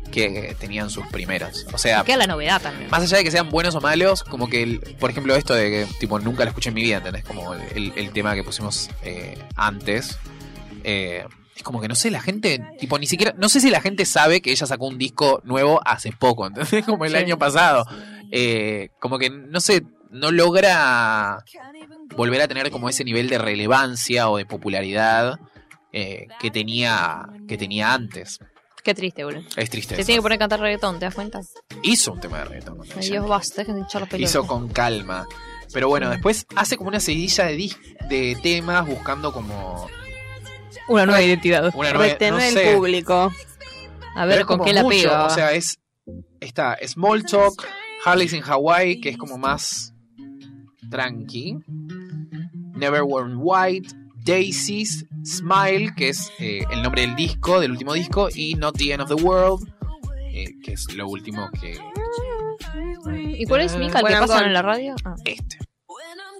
Speaker 1: que tenían sus primeros. O sea,
Speaker 3: Queda la novedad también.
Speaker 1: más allá de que sean buenos o malos, como que, el- por ejemplo, esto de que tipo nunca lo escuché en mi vida, ¿entendés? Como el, tema que pusimos eh, antes. Eh, es como que no sé, la gente, tipo, ni siquiera, no sé si la gente sabe que ella sacó un disco nuevo hace poco, ¿entendés? <laughs> Como el
Speaker 3: Sí.
Speaker 1: año pasado. Eh, como que, no sé, no logra volver a tener como ese nivel de relevancia o de popularidad que tenía que tenía antes.
Speaker 3: Qué triste, boludo.
Speaker 1: Es triste.
Speaker 3: Se tiene que poner a cantar reggaetón, ¿te das cuenta?
Speaker 1: Hizo un tema de reggaetón. con
Speaker 3: Ay. Dios, basta, dejen de hinchar los pelos.
Speaker 1: Hizo con calma. Pero bueno, después hace como una seguidilla de, de temas buscando como
Speaker 3: Una nueva identidad.
Speaker 1: una nueva...
Speaker 4: Retener
Speaker 1: no
Speaker 4: el
Speaker 1: sé,
Speaker 3: A
Speaker 4: público.
Speaker 1: pero
Speaker 3: ver con qué la
Speaker 1: mucho,
Speaker 3: pega.
Speaker 1: O sea, es... Está Small Talk, Harley's in Hawaii, que es como más tranqui. Never Worn White, Daisies, Smile, que es eh, el nombre del disco, del último disco, y Not the End of the World, eh, que es lo último que...
Speaker 3: ¿Y cuál es, Mika, el que
Speaker 4: Bueno,
Speaker 3: pasan en la radio? Ah.
Speaker 1: Este.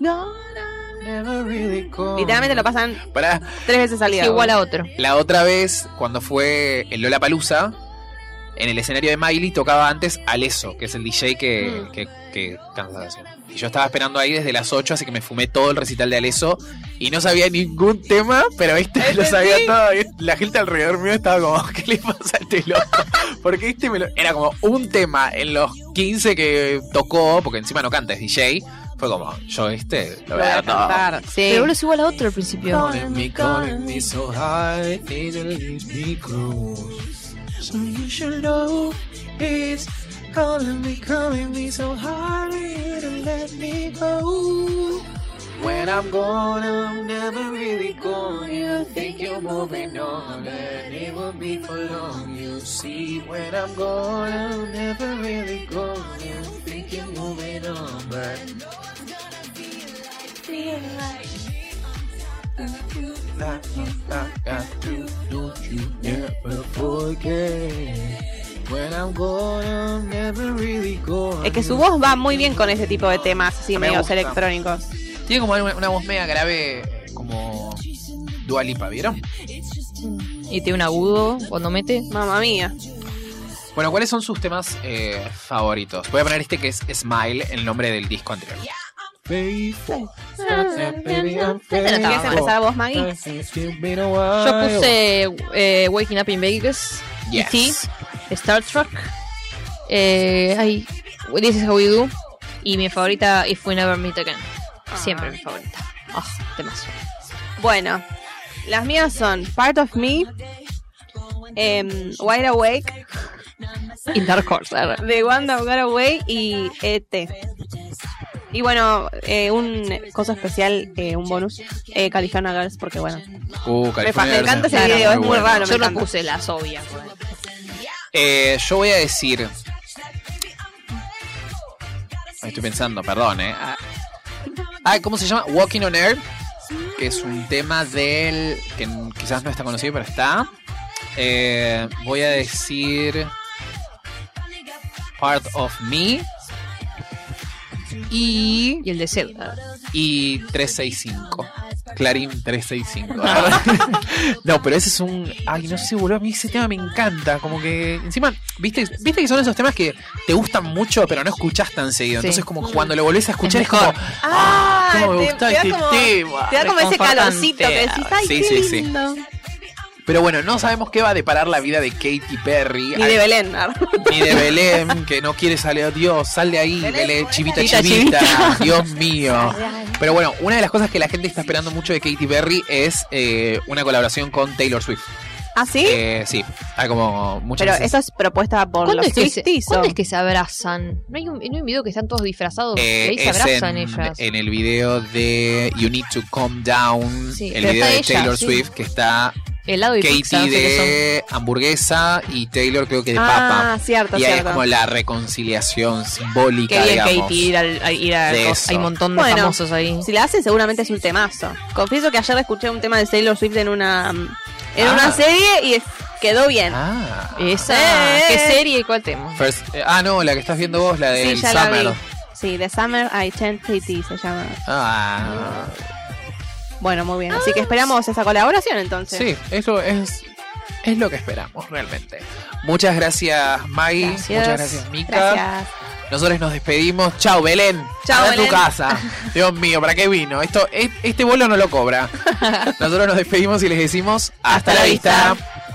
Speaker 4: No.
Speaker 1: Really.
Speaker 4: Literalmente lo pasan
Speaker 1: Pará,
Speaker 4: tres veces al
Speaker 3: Es
Speaker 4: día.
Speaker 3: igual a otro.
Speaker 1: La otra vez, cuando fue el Lola Palusa, en el escenario de Miley tocaba antes Aleso, que es el DJ que,
Speaker 3: Mm.
Speaker 1: que, que canta esa canción. Y yo estaba esperando ahí desde las 8, así que me fumé todo el recital de Aleso y no sabía ningún tema, pero este lo sabía todo. Y La gente alrededor mío estaba como, <laughs> ¿qué le pasa a este loco? Porque este me lo- era como un tema en los 15 que tocó, porque encima no canta, es DJ. Fue como, yo este lo voy a
Speaker 4: cantar. Sí.
Speaker 3: Pero boludo, es igual a otro al principio.
Speaker 1: So you should know it's calling me, calling me so need to let me go. When I'm gone, I'm never really gone. You think you're moving on, and it won't be for long. You see, when I'm gone, I'm never really gone. You think you're moving on, but I, I got to, don't you never forget. When I'm gone, I'm never really gone.
Speaker 4: Es que su voz va muy bien con ese tipo de temas así
Speaker 1: Me
Speaker 4: medios
Speaker 1: gusta.
Speaker 4: electrónicos.
Speaker 1: Tiene como una, una voz media grave, como Dua Lipa, ¿vieron?
Speaker 3: Y tiene un agudo cuando mete.
Speaker 4: Mamma mía.
Speaker 1: Bueno, ¿cuáles son sus temas eh, favoritos? Voy a poner este que es Smile, el nombre del disco anterior. Faithful.
Speaker 4: ¿Quieres
Speaker 3: mal.
Speaker 4: empezar vos, Maggie?
Speaker 3: Yo puse eh, Waking Up in Vegas,
Speaker 1: Yes.
Speaker 3: E.T., Star Trek, eh, ay, This is How We Do, y mi favorita If We Never Meet Again. Siempre mi favorita. Ah, temas.
Speaker 4: Bueno, las mías son Part of Me, em, Wide Awake,
Speaker 3: Y Dark Horse. a.
Speaker 4: The One That Got Away y ET. Y bueno, eh, un cosa especial, eh, un bonus, eh, California Girls, porque bueno,
Speaker 1: Uh,
Speaker 4: me, me encanta ese video, es muy
Speaker 1: bueno.
Speaker 4: raro.
Speaker 3: Yo no puse las obvias.
Speaker 1: Eh, yo voy a decir. Estoy pensando, perdón, eh. Ah, Ah, ¿cómo se llama? Walking on Air. Que es un tema del. que quizás no está conocido, pero está. Eh, voy a decir. Part of Me. Y.
Speaker 3: Y el de Zelda.
Speaker 1: Y 365. Clarín 365. <laughs> <laughs> no, pero ese es un. Ay, no sé, boludo. A mí ese tema me encanta. Como que. Encima, ¿viste, viste que son esos temas que te gustan mucho, pero no escuchás tan seguido.
Speaker 3: Sí.
Speaker 1: Entonces, como cuando lo volvés a escuchar, es,
Speaker 3: Es
Speaker 1: como.
Speaker 3: mejor.
Speaker 4: Ah,
Speaker 1: cómo me
Speaker 4: te-
Speaker 1: gusta
Speaker 4: te
Speaker 1: este
Speaker 4: como-
Speaker 1: tema.
Speaker 4: Te da como ese calorcito que decís, ay,
Speaker 1: Sí,
Speaker 4: qué
Speaker 1: sí, sí. Pero bueno, no sabemos qué va a deparar la vida de Katy Perry.
Speaker 4: Ni de Belén.
Speaker 1: ni de Belén, que no quiere salir. Dios, sal de ahí,
Speaker 4: Belén,
Speaker 1: Belén, chivita,
Speaker 3: Chivita,
Speaker 1: chivita. Dios mío. Pero bueno, una de las cosas que la gente está esperando mucho de Katy Perry es eh, una colaboración con Taylor Swift.
Speaker 4: ¿Ah, sí?
Speaker 1: Eh, sí, hay como muchas
Speaker 4: Pero
Speaker 1: veces-
Speaker 4: eso es propuesta por
Speaker 3: ¿Cuándo
Speaker 4: los
Speaker 3: es, que se,
Speaker 4: Swifties, ¿o?
Speaker 3: ¿Cuándo es que se abrazan? ¿No hay un, no hay un video que están todos disfrazados?
Speaker 1: Eh,
Speaker 3: y ahí se
Speaker 1: es
Speaker 3: abrazan
Speaker 1: en,
Speaker 3: ellas.
Speaker 1: en el video de You Need to Calm Down,
Speaker 3: Sí,
Speaker 1: el
Speaker 3: pero
Speaker 1: video
Speaker 3: está
Speaker 1: de
Speaker 3: ella,
Speaker 1: Taylor
Speaker 3: sí.
Speaker 1: Swift, que está
Speaker 3: Helado y pizza, no
Speaker 1: Katy
Speaker 3: sé qué son.
Speaker 1: de hamburguesa y Taylor creo que de
Speaker 4: Ah,
Speaker 1: papa.
Speaker 4: cierto,
Speaker 1: Y ahí es
Speaker 4: cierto.
Speaker 1: como la reconciliación simbólica,
Speaker 3: Qué bien
Speaker 1: digamos.
Speaker 3: Katie ir, al, a ir a
Speaker 1: de eso.
Speaker 3: Hay un montón de
Speaker 4: Bueno,
Speaker 3: famosos ahí.
Speaker 4: Si la hacen, seguramente es un temazo. Confieso que ayer escuché un tema de Taylor Swift en una en
Speaker 1: Ah.
Speaker 4: una serie y quedó bien.
Speaker 1: Ah.
Speaker 3: Esa,
Speaker 4: Eh,
Speaker 3: ¿qué serie y cuál tema?
Speaker 1: First- eh, ah, no, la que estás viendo vos, la
Speaker 4: sí, ya la
Speaker 1: Summer.
Speaker 4: Sí, The Summer Identity se llama.
Speaker 1: Ah.
Speaker 4: Bueno, muy bien. Así que esperamos esa colaboración entonces.
Speaker 1: Sí, eso es, es lo que esperamos realmente. Muchas gracias, Maggie.
Speaker 4: Gracias.
Speaker 1: Muchas gracias, Mika.
Speaker 4: Gracias.
Speaker 1: Nosotros nos despedimos. Chao, Belén.
Speaker 4: Chao,
Speaker 1: a tu casa. <laughs> Dios mío, ¿para qué vino? Esto, e- este bolo no lo cobra. <laughs> Nosotros nos despedimos y les decimos hasta,
Speaker 4: Hasta
Speaker 1: la
Speaker 4: la
Speaker 1: vista.
Speaker 4: vista.